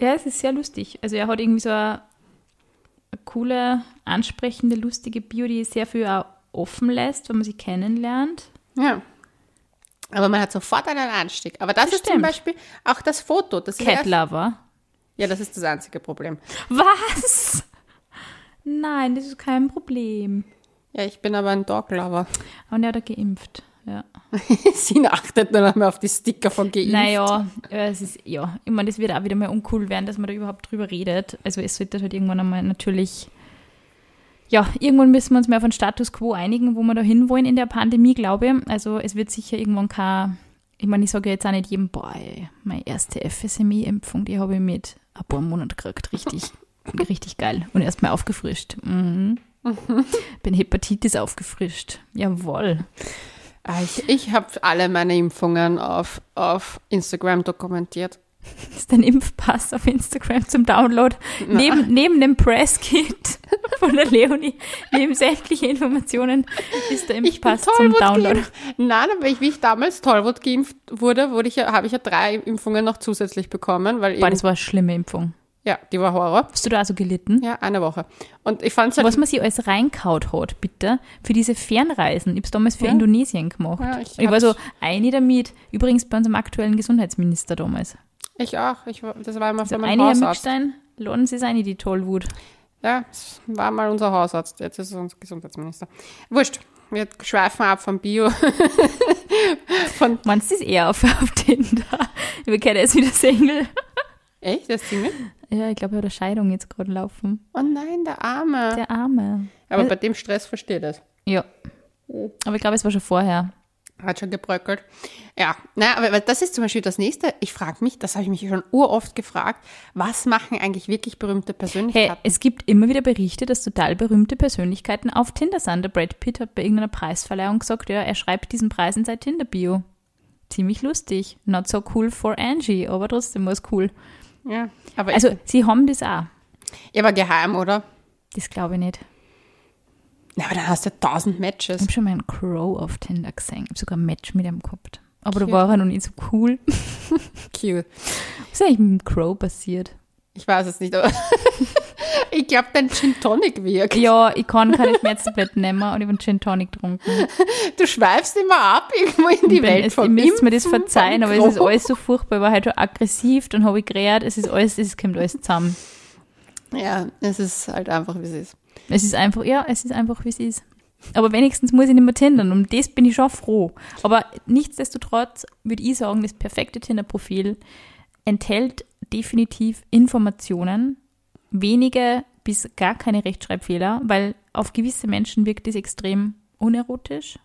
Ja, es ist sehr lustig. Also er hat irgendwie so eine, eine coole, ansprechende, lustige Bio, die sehr viel auch offen lässt, wenn man sie kennenlernt. Ja. Aber man hat sofort einen Anstieg. Aber das, Das ist zum stimmt. Beispiel auch das Foto. Das Cat Lover. Ja, das ist das einzige Problem. Was? Nein, das ist kein Problem. Ja, ich bin aber ein Dog-Lover. Und er hat er geimpft. Ja. <laughs> Sie achtet nur noch mehr auf die Sticker von geimpft. Naja, es ist, ja, ich meine, das wird auch wieder mal uncool werden, dass man da überhaupt drüber redet. Also es sollte halt irgendwann einmal natürlich, ja, irgendwann müssen wir uns mal auf einen Status quo einigen, wo wir da hinwollen in der Pandemie, glaube ich. Also es wird sicher irgendwann kein, ich meine, ich sage jetzt auch nicht jedem, boah, ey, meine erste FSMI-Impfung, die habe ich mit ein paar Monaten gekriegt, richtig, <laughs> richtig geil. Und erstmal aufgefrischt. Mhm. <laughs> Bin Hepatitis aufgefrischt. Jawohl. Ah, Ich, ich habe alle meine Impfungen auf, auf Instagram dokumentiert. <laughs> ist dein Impfpass auf Instagram zum Download. Neben, neben dem Presskit <laughs> von der Leonie, neben sämtliche Informationen ist der Impfpass zum Download. geimpft. Nein, aber ich, wie ich damals Tollwut geimpft wurde, wurde ich ja, habe ich ja drei Impfungen noch zusätzlich bekommen, weil Boah, das war eine schlimme Impfung. ja, die war Horror. Hast du da also gelitten? Ja, eine Woche. Und ich fand es halt, Was man sich alles reinkaut hat, bitte, für diese Fernreisen. Ich habe es damals für Ja. Indonesien gemacht. Ja, ich ich war so hab's- eine damit, übrigens bei unserem aktuellen Gesundheitsminister damals. Ich auch, ich, das war immer Also von meinem eine Herr Hausarzt. Mückstein, laden Sie es ein, die Tollwut. Ja, das war mal unser Hausarzt, jetzt ist es unser Gesundheitsminister. Wurscht, wir schweifen ab vom Bio. <laughs> von, Meinst du das eher auf, auf Tinder? Wir kennen jetzt wieder Single. echt, der ist Single? Ja, ich glaube, er hat eine Scheidung jetzt gerade laufen. Oh nein, der Arme. Der Arme. aber bei dem Stress versteht es. Ja. Aber ich glaube, es war schon vorher. Hat schon gebröckelt. Ja, naja, aber das ist zum Beispiel das nächste. Ich frage mich, das habe ich mich schon uroft gefragt, was machen eigentlich wirklich berühmte Hey, Persönlichkeiten? es gibt immer wieder Berichte, dass total berühmte Persönlichkeiten auf Tinder sind. Der Brad Pitt hat bei irgendeiner Preisverleihung gesagt, ja, er schreibt diesen Preis in sein Tinder-Bio. ziemlich lustig. Not so cool for Angie, aber trotzdem war es cool. Ja, aber, Also, sie haben das auch. ja, aber geheim, oder? Das glaube ich nicht. Ja, aber dann hast du ja tausend Ich Matches. habe schon mal einen Crow auf Tinder gesehen. Ich habe sogar ein Match mit ihm gehabt. Aber da Cute. war er noch nicht so cool. <laughs> Cute. Was ist eigentlich mit dem Crow passiert? Ich weiß es nicht, aber <laughs> ich glaube, dein Gin Tonic wirkt. Ja, ich kann keine Schmerztabletten nehmen und ich habe Gin Tonic getrunken. Du schweifst immer ab irgendwo in die Welt es, von ihr müsst mir das verzeihen, aber es ist alles so furchtbar. Ich war halt aggressiv, dann habe ich geredet, es ist alles, es kommt alles zusammen. Ja, es ist halt einfach, wie es ist. Es ist einfach, ja, es ist einfach, wie es ist. Aber wenigstens muss ich nicht mehr tindern. Um das bin ich schon froh. Aber nichtsdestotrotz würde ich sagen, das perfekte Tinder-Profil enthält definitiv Informationen, wenige bis gar keine Rechtschreibfehler, weil auf gewisse Menschen wirkt das extrem unerotisch.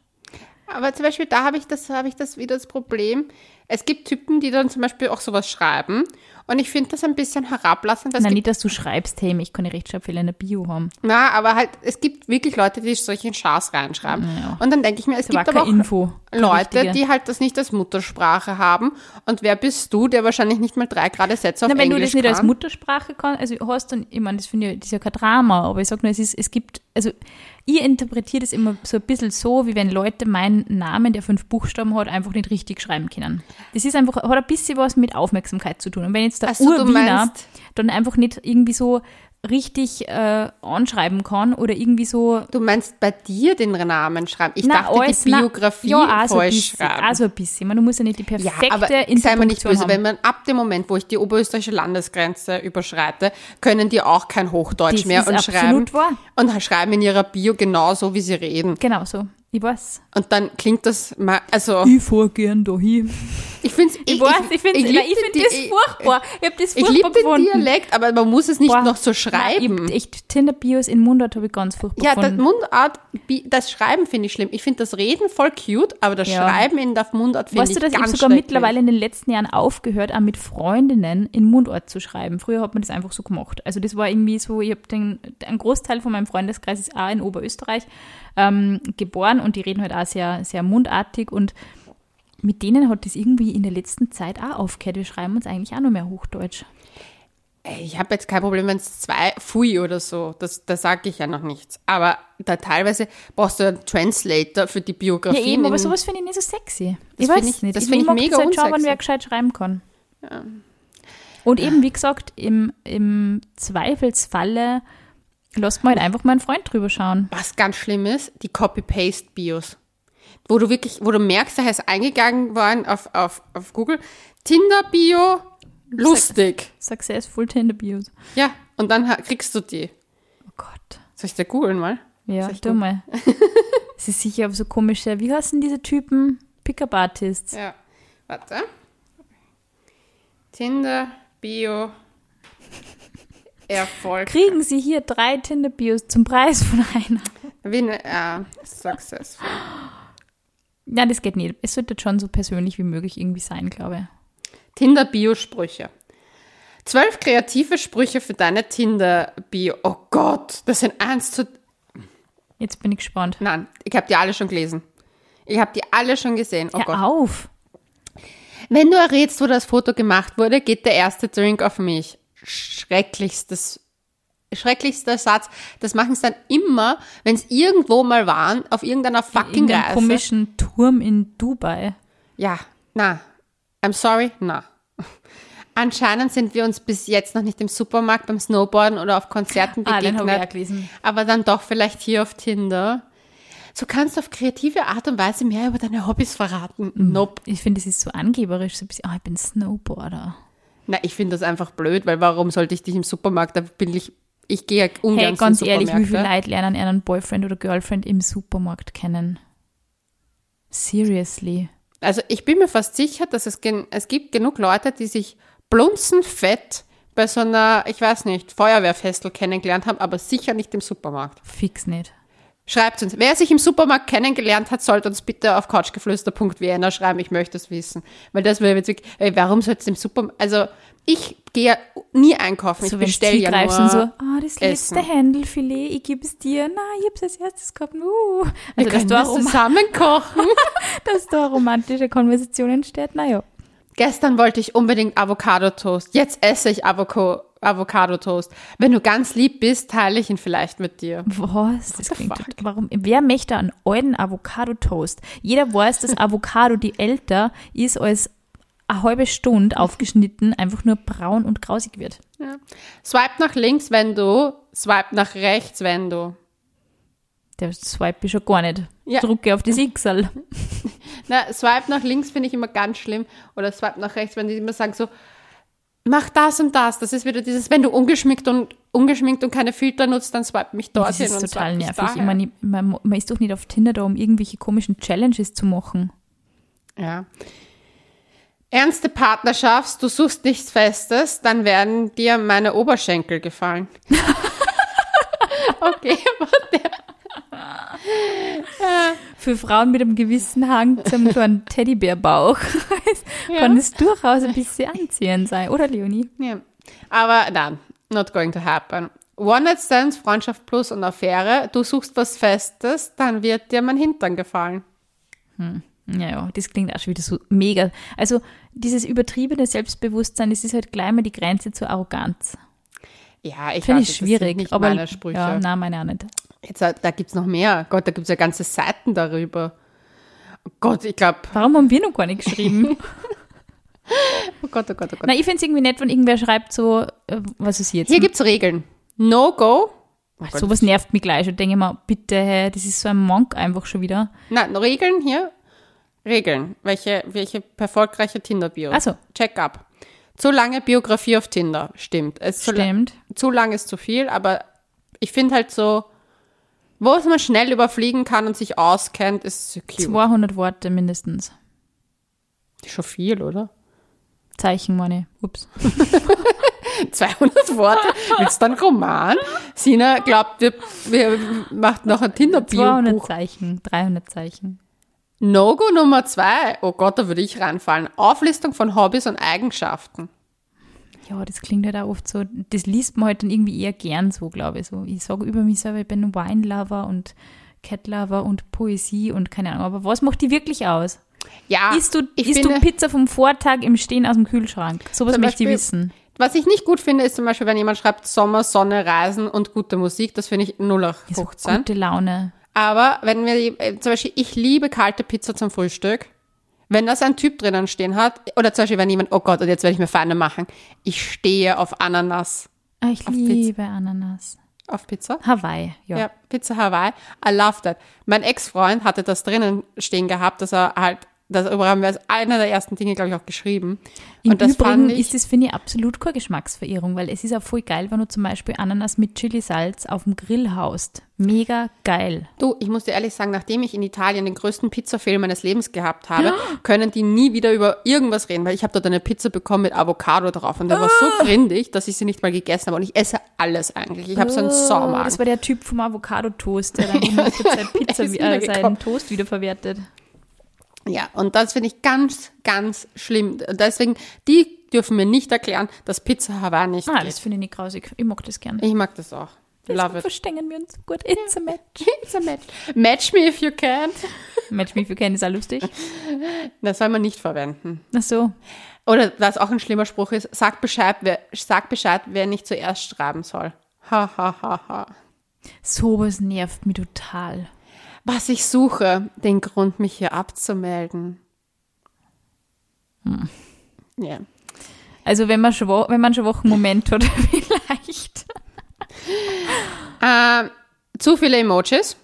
Aber zum Beispiel, da habe ich das, ich das wieder das Problem. Es gibt Typen, die dann zum Beispiel auch sowas schreiben. Und ich finde das ein bisschen herablassend. Nein, nicht, dass du schreibst, hey, ich kann eine Rechtschreibfehler in der Bio haben. na, aber halt, es gibt wirklich Leute, die solche Schars reinschreiben. Ja. Und dann denke ich mir, es Das gibt aber auch Info. Leute, richtige. die halt das nicht als Muttersprache haben. Und wer bist du, der wahrscheinlich nicht mal drei gerade Sätze auf Na, wenn du Englisch das nicht kann? als Muttersprache kannst, also hast dann, ich meine, das finde ich, das ist ja kein Drama, aber ich sage nur, es ist, es gibt, also ich interpretiere das immer so ein bisschen so, wie wenn Leute meinen Namen, der fünf Buchstaben hat, einfach nicht richtig schreiben können. Das ist einfach, hat ein bisschen was mit Aufmerksamkeit zu tun. Und wenn jetzt der Ach so, du Urwiener dann einfach nicht irgendwie so richtig äh, anschreiben kann oder irgendwie so Du meinst bei dir den Namen schreiben? Ich Na, dachte, alles, die na, Biografie ja, auch so ein falsch bisschen, schreiben. auch so ein bisschen. Man, du musst ja nicht die Ja, perfekte aber sei mir nicht böse, haben. wenn man ab dem Moment, wo ich die oberösterreichische Landesgrenze überschreite, können die auch kein Hochdeutsch Das mehr und schreiben wahr. und schreiben in ihrer Bio genauso, wie sie reden. Genau so. Ich weiß. Und dann klingt das mal, also Ich fahr gern dahin. Ich finde Ich, weiß, ich finde ich ich, lieb ich find das furchtbar. Ich habe das Ich furchtbar liebe den. Dialekt, aber man muss es nicht Boah, noch so Nein, schreiben. ich, echt, Tinder-Bios in Mundart habe ich ganz furchtbar ja, das gefunden. Mundart, Bi- das Schreiben finde ich schlimm. Ich finde das Reden voll cute, aber das Ja. Schreiben in der Mundart finde Weißt ich du, dass ich ganz sogar mittlerweile in den letzten Jahren aufgehört, auch mit Freundinnen in Mundart zu schreiben. Früher hat man das einfach so gemacht. Also das war irgendwie so, ich habe den, ein Großteil von meinem Freundeskreis ist auch in Oberösterreich ähm, geboren und die reden halt auch sehr, sehr mundartig und mit denen hat das irgendwie in der letzten Zeit auch aufgehört. Wir schreiben uns eigentlich auch nur mehr Hochdeutsch. Ich habe jetzt kein Problem, wenn es zwei Fui oder so, das, da sage ich ja noch nichts. Aber da teilweise brauchst du einen Translator für die Ja, Biografie. eben, aber sowas finde ich nicht so sexy. Das ich weiß find ich- nicht. das find ich mag mega das halt schon, wenn unsexy. wer gescheit schreiben kann. Und eben, wie gesagt, im, im Zweifelsfalle lasst man halt einfach mal einen Freund drüber schauen. Was ganz schlimm ist, die Copy-Paste-Bios. Wo du wirklich, wo du merkst, da ist eingegangen worden auf, auf, auf Google, Tinder-Bio, lustig. Successful Tinder Bios. Ja, und dann kriegst du die. Oh Gott. Soll ich dir googeln mal? Ja, ich tu mal. <laughs> Es ist sicher auf so komische, wie heißen diese Typen? Pickup-Artists. Ja, warte. Tinder, Bio, Erfolg. Kriegen sie hier drei Tinder Bios zum Preis von einer? Win äh, successful. Ja, das geht nicht. Es sollte schon so persönlich wie möglich irgendwie sein, glaube ich. Tinder-Bio-Sprüche. Zwölf kreative Sprüche für deine Tinder-Bio. Oh Gott, das sind eins zu. Jetzt bin ich gespannt. Nein, ich habe die alle schon gelesen. Ich habe die alle schon gesehen. Oh Hör Gott. auf. Wenn du errätst, wo das Foto gemacht wurde, geht der erste Drink auf mich. Schrecklichstes, schrecklichster Satz. Das machen sie dann immer, wenn es irgendwo mal waren, auf irgendeiner fucking In Reise. komischen Turm in Dubai. Ja, na. I'm sorry, na. Anscheinend sind wir uns bis jetzt noch nicht im Supermarkt beim Snowboarden oder auf Konzerten <laughs> Ah, den begegnet. auch gelesen. aber dann doch vielleicht hier auf Tinder. So kannst du auf kreative Art und Weise mehr über deine Hobbys verraten. Mhm. Nope. Ich finde, es ist so angeberisch, so ein bisschen, ah, ich bin Snowboarder. Na, ich finde das einfach blöd, weil warum sollte ich dich im Supermarkt, da bin ich, ich gehe ja ungern Hey, ganz ehrlich, wie viele. Leute lernen einen Boyfriend oder Girlfriend im Supermarkt kennen? Seriously. Also ich bin mir fast sicher, dass es, gen es gibt genug Leute, die sich blunzenfett bei so einer, ich weiß nicht, Feuerwehrfestel kennengelernt haben, aber sicher nicht im Supermarkt. Fix nicht. Schreibt uns. Wer sich im Supermarkt kennengelernt hat, sollte uns bitte auf couchgeflüster.vienna schreiben. Ich möchte es wissen. Weil das wäre jetzt wirklich, ey, warum soll es im Supermarkt, also Ich gehe nie einkaufen, ich So, du bestelle ja greifst nur. und so, ah, das letzte Händelfilet, ich gebe es dir. Na, ich hab's als erstes gehabt. Uh. Also, dass da, zusammen kochen. <laughs> dass da romantische Konversation entsteht, naja. Gestern wollte ich unbedingt Avocado-Toast. Jetzt esse ich Avoco- Avocado-Toast. Wenn du ganz lieb bist, teile ich ihn vielleicht mit dir. Was? Das klingt fuck? Warum? Wer möchte einen alten Avocado-Toast? Jeder weiß, dass <laughs> Avocado, die älter ist als eine halbe Stunde aufgeschnitten, einfach nur braun und grausig wird. Ja. Swipe nach links, wenn du, swipe nach rechts, wenn du. Der swipe ich schon gar nicht. Ja. Drucke auf das Xal. <laughs> Na, swipe nach links finde ich immer ganz schlimm. Oder swipe nach rechts, wenn die immer sagen so, mach das und das. Das ist wieder dieses, wenn du ungeschminkt und ungeschminkt und keine Filter nutzt, dann swipe mich Das dorthin ist und total nervig. Ich meine, man, man ist doch nicht auf Tinder da, um irgendwelche komischen Challenges zu machen. Ja. Ernste Partnerschaft, du suchst nichts Festes, dann werden dir meine Oberschenkel gefallen. <laughs> okay, warte. Für Frauen mit einem gewissen Hang zum kleinen Teddybärbauch kann es durchaus ein bisschen anziehend sein, oder Leonie? Ja. Aber nein, not going to happen. One-Night-Stands, Freundschaft plus und Affäre, du suchst was Festes, dann wird dir mein Hintern gefallen. Ja, ja, das klingt auch schon wieder so mega. Also dieses übertriebene Selbstbewusstsein, das ist halt gleich mal die Grenze zur Arroganz. Ja, ich Finde das schwierig. sind nicht aber meine Sprüche. Ja, nein, meine auch nicht. Jetzt, äh, da gibt's noch mehr. Gott, da gibt's ja ganze Seiten darüber. Oh Gott, ich glaube, Warum haben wir noch gar nicht geschrieben? <laughs> <laughs> oh Gott, oh Gott, oh Gott. Na, ich finde es irgendwie nett, wenn irgendwer schreibt so, äh, was ist jetzt? Hier gibt's Regeln. No-Go. Oh Gott. Sowas nervt mich gleich. Und denke mir, bitte, das ist so ein Monk einfach schon wieder. Nein, Regeln hier. Regeln. Welche, welche erfolgreiche Tinder-Bio? Ach so. Check up. Zu lange Biografie auf Tinder. Stimmt. Es ist zu, la- Stimmt. zu lang ist zu viel, aber ich finde halt so, wo es man schnell überfliegen kann und sich auskennt, ist cute. 200 Worte mindestens. Schon viel, oder? Zeichen, meine. Ups. <laughs> 200 Worte. Willst du einen Roman? Sina glaubt, wir, wir macht noch ein 200 Tinder-Bio-Buch. Zeichen, 300 Zeichen. No-Go Nummer zwei. Oh Gott, da würde ich reinfallen. Auflistung von Hobbys und Eigenschaften. Ja, das klingt halt auch oft so, das liest man halt dann irgendwie eher gern so, glaube ich. So, ich sage über mich selber, ich bin Wine-Lover und Cat-Lover und Poesie und keine Ahnung. Aber was macht die wirklich aus? Ja, isst du, ich isst finde, du Pizza vom Vortag im Stehen aus dem Kühlschrank? Sowas Zum möchte ich wissen. was ich nicht gut finde, ist zum Beispiel, wenn jemand schreibt Sommer, Sonne, Reisen und gute Musik. Das finde ich 0 auf Ja, so 15. gute Laune. Aber wenn wir, äh, zum Beispiel, ich liebe kalte Pizza zum Frühstück. Wenn das ein Typ drinnen stehen hat, oder zum Beispiel, wenn jemand, oh Gott, und jetzt werde ich mir Feinde machen. Ich stehe auf Ananas. Ah, ich Auf liebe Ananas. Auf Pizza? Hawaii, ja. Ja, Pizza Hawaii. I love that. Mein Ex-Freund hatte das drinnen stehen gehabt, dass er halt, darüber haben wir als einer der ersten Dinge, glaube ich, auch geschrieben. Im und das Übrigen fand ich, ist das, finde ich, absolut keine Geschmacksverirrung, weil es ist auch voll geil, wenn du zum Beispiel Ananas mit Chili-Salz auf dem Grill haust. Mega geil. du, ich muss dir ehrlich sagen, nachdem ich in Italien den größten Pizzafail meines Lebens gehabt habe, können die nie wieder über irgendwas reden, weil ich habe dort eine Pizza bekommen mit Avocado drauf und der war Ah. so grindig, dass ich sie nicht mal gegessen habe und ich esse alles eigentlich. Ich habe so einen Oh, Saumagen. Das war der Typ vom Avocado-Toast, der dann <laughs> seine <laughs> Pizza, ist äh, seinen. Toast wiederverwertet. Ja, und das finde ich ganz, ganz schlimm. Deswegen, die dürfen mir nicht erklären, dass Pizza Hawaii nicht Ah, geht. das finde ich nicht grausig. Ich mag das gern. Ich mag das auch. Love Deswegen it. verstehen wir uns gut. It's a match. <laughs> It's a match. Match me if you can. Match me if you can ist auch lustig. Das soll man nicht verwenden. Ach so. Oder was auch ein schlimmer Spruch ist, sag Bescheid, wer, sag Bescheid, wer nicht zuerst schreiben soll. Ha, ha, ha, ha. Sowas nervt mich total. Was ich suche, den Grund, mich hier abzumelden. Hm. Ja. Also wenn man wenn man schon Wochen Moment hat, <laughs> vielleicht. <laughs> Ähm, zu viele Emojis.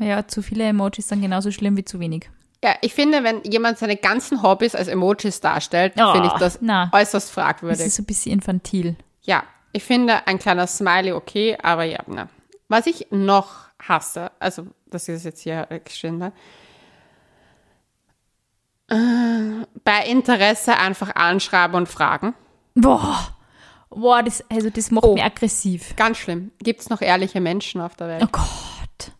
Ja, zu viele Emojis sind genauso schlimm wie zu wenig. Ja, ich finde, wenn jemand seine ganzen Hobbys als Emojis darstellt, Oh, finde ich das na. äußerst Das fragwürdig. ist so ein bisschen infantil. Ja, ich finde ein kleiner Smiley okay, aber ja, ne. Was ich noch hasse, also das ist jetzt hier geschrieben, ne? Äh, bei Interesse einfach anschreiben und fragen. Boah. Boah, das, also das macht Oh. mich aggressiv. Ganz schlimm. Gibt es noch ehrliche Menschen auf der Welt? Oh Gott.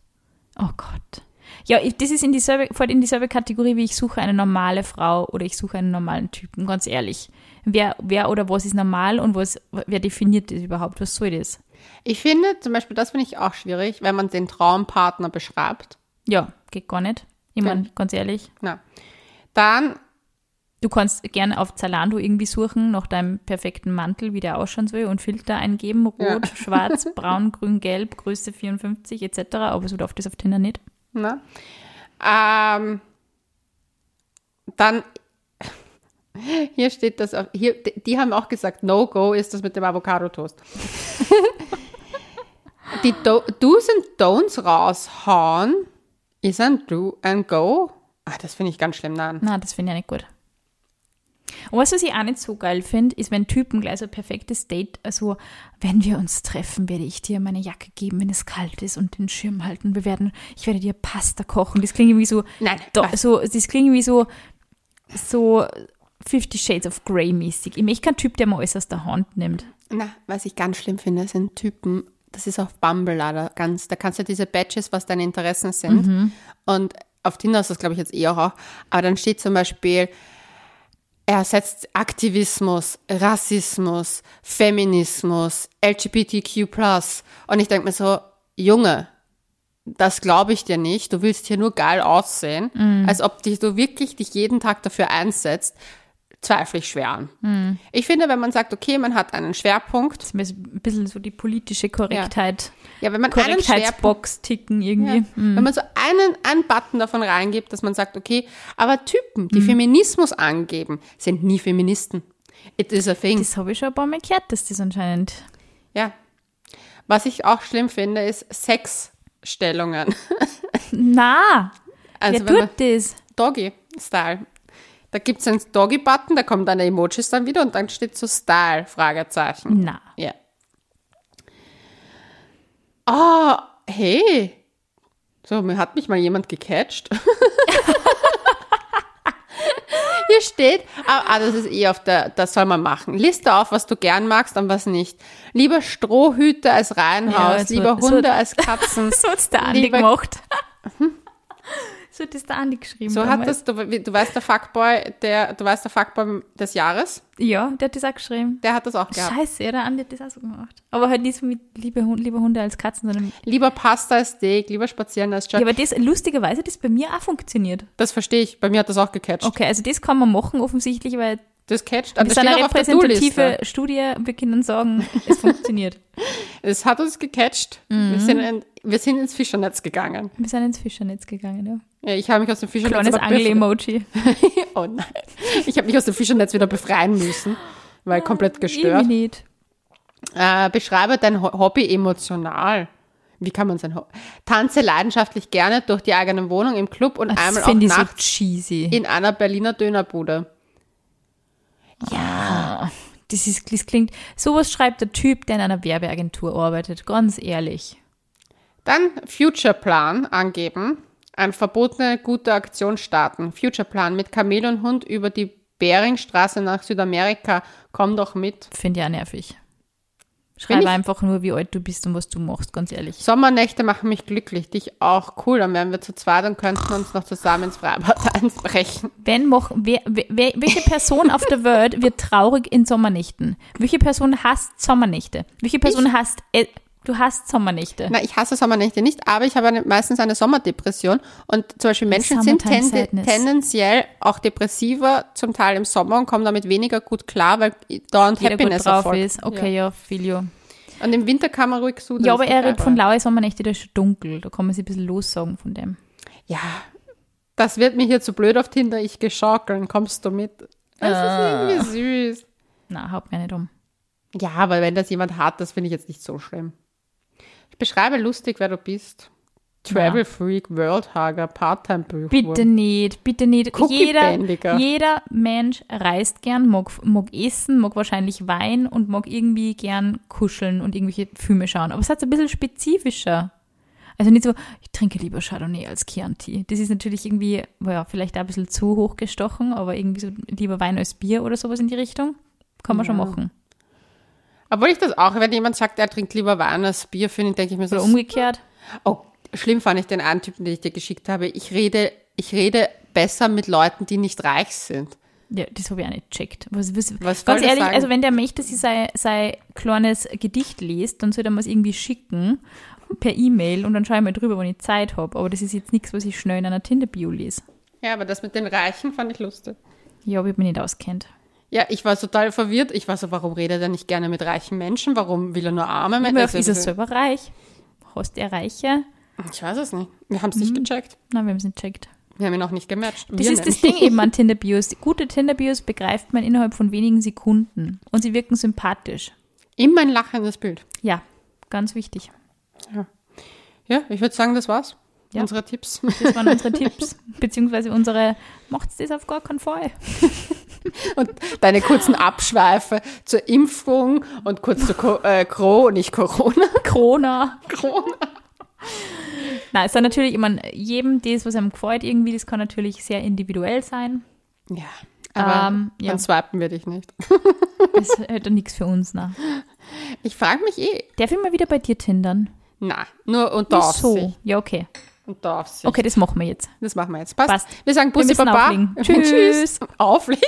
Oh Gott. Ja, ich- das ist in dieselbe, fällt in dieselbe Kategorie wie ich suche eine normale Frau oder ich suche einen normalen Typen, ganz ehrlich. Wer, wer oder was ist normal und was, wer definiert das überhaupt? Was soll das? Ich finde, zum Beispiel, das finde ich auch schwierig, wenn man den Traumpartner beschreibt. Ja, geht gar nicht. Ich meine, ganz ehrlich, Na. Dann, du kannst gerne auf Zalando irgendwie suchen nach deinem perfekten Mantel, wie der ausschauen soll und Filter eingeben, rot, Ja. <laughs> schwarz, braun, grün, gelb, Größe 54 etc. Aber so darf das auf Tinder nicht. na, ähm, dann, hier steht das, auf, hier, die- haben auch gesagt, No-Go ist das mit dem Avocado-Toast. <laughs> die Do Do's und Don'ts raushauen, ist ein Do and Go. Ah, das finde ich ganz schlimm. Nein. Na, das finde ich nicht gut. Und was, was ich auch nicht so geil finde, ist, wenn Typen gleich so ein perfektes Date, also wenn wir uns treffen, werde ich dir meine Jacke geben, wenn es kalt ist und den Schirm halten. Wir werden, ich werde dir Pasta kochen. Das klingt irgendwie so, Nein, do, was? so das klingt irgendwie so, so Fifty Shades of Grey mäßig. Ich möchte keinen Typ, der mal alles aus der Hand nimmt. Na, was ich ganz schlimm finde, sind Typen, das ist auf Bumble leider ganz, da kannst du diese Badges, was deine Interessen sind. Und auf Tinder ist das, glaube ich, jetzt eher auch. Aber dann steht zum Beispiel, er setzt Aktivismus, Rassismus, Feminismus, LGBTQ+. Und ich denke mir so, Junge, das glaube ich dir nicht. Du willst hier nur geil aussehen. Als ob dich, du wirklich dich jeden Tag dafür einsetzt, zweifle ich schwer an. Ich finde, wenn man sagt, okay, man hat einen Schwerpunkt, Das ist ein bisschen so die politische Korrektheit, ja, wenn man einen Schwerpunkt, ticken irgendwie. ja, wenn man so einen, einen Button davon reingibt, dass man sagt, okay, aber Typen, die Feminismus angeben, sind nie Feministen. It is a thing. Das habe ich schon ein paar Mal gehört, dass das anscheinend Ja. Was ich auch schlimm finde, ist Sexstellungen. <laughs> Na, Also wer wenn man tut das? Doggy-Style. Da gibt es einen Doggy-Button, da kommen dann die Emojis dann wieder und dann steht so Style, Fragezeichen. Na. Ja. Ah, hey. So, mir hat mich mal jemand gecatcht. <laughs> Hier steht, ah, ah, das ist eh auf der, das soll man machen. Liste auf, was du gern magst und was nicht. Lieber Strohhüte als Reihenhaus, Ja, lieber so- Hunde als Katzen. So <laughs> hat es der Andi Lieber- gemacht. So hat es der Andi geschrieben. So hat damals. das, du, du weißt, der Fuckboy, der, du weißt, der Fuckboy des Jahres, Ja, der hat das auch geschrieben. der hat das auch gehabt. Scheiße, ja, der Andi hat das auch so gemacht. Aber halt nicht so mit liebe, Hund, lieber Hunde als Katzen, sondern. Lieber Pasta als Steak, lieber spazieren als Ja, Jog. aber das, lustigerweise, hat das bei mir auch funktioniert. Das verstehe ich. Bei mir hat das auch gecatcht. Okay, also das kann man machen, offensichtlich, weil Das catcht. Ah, das Das ist eine repräsentative. Studie. Wir können sagen, es funktioniert. <laughs> Es hat uns gecatcht. Mhm. Wir, sind in, wir sind ins Fischernetz gegangen. Wir sind ins Fischernetz gegangen, ja. Ja, ich habe mich aus dem Fischernetz Kleines Angel-Emoji. <laughs> Oh nein. Ich habe mich aus dem Fischernetz wieder befreien müssen, weil komplett gestört. Irgendwie nicht. Äh, beschreibe dein Ho- Hobby emotional. Wie kann man sein Hobby? Tanze leidenschaftlich gerne durch die eigene Wohnung im Club und Das einmal auch ich so nachts cheesy. in einer Berliner Dönerbude. Das, ist, das klingt, sowas schreibt der Typ, der in einer Werbeagentur arbeitet, ganz ehrlich. Dann Futureplan angeben. Eine verbotene gute Aktion starten. Futureplan mit Kamel und Hund über die Beringstraße nach Südamerika. Komm doch mit. Finde ich auch nervig. Schreibe ich- einfach nur, wie alt du bist und was du machst, ganz ehrlich. Sommernächte machen mich glücklich. Dich auch. Cool, dann wären wir zu zweit und könnten uns noch zusammen ins Freibad <laughs> einbrechen. Wenn mach, wer, wer, welche Person auf der Welt wird traurig in Sommernächten? Welche Person hasst Sommernächte? Welche Person hasst, äh, du hasst Sommernächte? Na, ich hasse Sommernächte nicht, aber ich habe eine, meistens eine Sommerdepression und zum Beispiel Menschen sind tende, Sadness. tendenziell auch depressiver zum Teil im Sommer und kommen damit weniger gut klar, weil dauernd Jeder gut Happiness drauf erfolgt. ist. Okay, ja, Filio. Und im Winter kann man ruhig sudern. Ja, aber er redet von laue Sommernächte, da ist schon dunkel. Da kann man sich ein bisschen lossagen von dem. Ja, das wird mir hier zu blöd auf Tinder. Ich geh schaukeln, kommst du mit? Das Ah. ist irgendwie süß. Na, haut mir nicht um. Ja, aber wenn das jemand hat, das finde ich jetzt nicht so schlimm. Beschreibe lustig, wer du bist. Travel Freak, World Hugger, Part-Time Buchwurm. Bitte nicht, bitte nicht. Jeder, jeder Mensch reist gern, mag, mag essen, mag wahrscheinlich Wein und mag irgendwie gern kuscheln und irgendwelche Filme schauen. Aber es hat ein bisschen spezifischer. Also nicht so, ich trinke lieber Chardonnay als Chianti. Das ist natürlich irgendwie, ja, vielleicht ein bisschen zu hochgestochen, aber irgendwie so lieber Wein als Bier oder sowas in die Richtung. Kann man schon Ja. machen. Obwohl ich das auch, wenn jemand sagt, er trinkt lieber Wein als Bier, finde ich, denke ich mir so, Oder umgekehrt. oh, schlimm fand ich den einen Typen, den ich dir geschickt habe. Ich rede, ich rede besser mit Leuten, die nicht reich sind. Ja, das habe ich auch nicht gecheckt. Was, was, Was ganz ehrlich, sagen? also wenn der möchte, dass ich sein, sein kleines Gedicht liest, dann soll er mir es irgendwie schicken per E-Mail und dann schaue ich mal drüber, wenn ich Zeit habe. Aber das ist jetzt nichts, was ich schnell in einer Tinder-Bio lese. Ja, aber das mit den Reichen fand ich lustig. Ja, ob ich mich nicht auskennt. Ja, ich war total verwirrt. Ich war so, warum redet er nicht gerne mit reichen Menschen? Warum will er nur arme Menschen? ist er selber reich. Hast er Reiche? Ich weiß es nicht. Wir haben es nicht gecheckt. Nein, wir haben es nicht gecheckt. Wir haben ihn auch nicht gematcht. Das Wir ist das nämlich. Ding eben an Tinder-Bios. Gute Tinder-Bios begreift man innerhalb von wenigen Sekunden und sie wirken sympathisch. Immer ein lachendes Bild. Ja, ganz wichtig. Ja, ich würde sagen, das war's. Ja. Unsere Tipps. Das waren unsere <laughs> Tipps, beziehungsweise unsere, macht's das auf gar keinen Fall. <laughs> Und deine kurzen Abschweife zur Impfung und kurz zu Co äh, Cro, nicht Corona. Corona. Corona. Nein, es ist natürlich, ich meine, jedem das, was einem gefällt irgendwie, das kann natürlich sehr individuell sein. Ja, aber Ähm, ja. dann swipen wir dich nicht. Das ist halt dann nichts für uns, na. Ich frage mich eh. Darf ich mal wieder bei dir tindern? Na, nur unter Wieso? Aufsicht. Ja, okay. Unter Aufsicht. Okay, das machen wir jetzt. Das machen wir jetzt. Passt. Passt. Wir sagen Wir Bussi müssen Baba. auflegen. <laughs> Tschüss. Tschüss. Auflegen.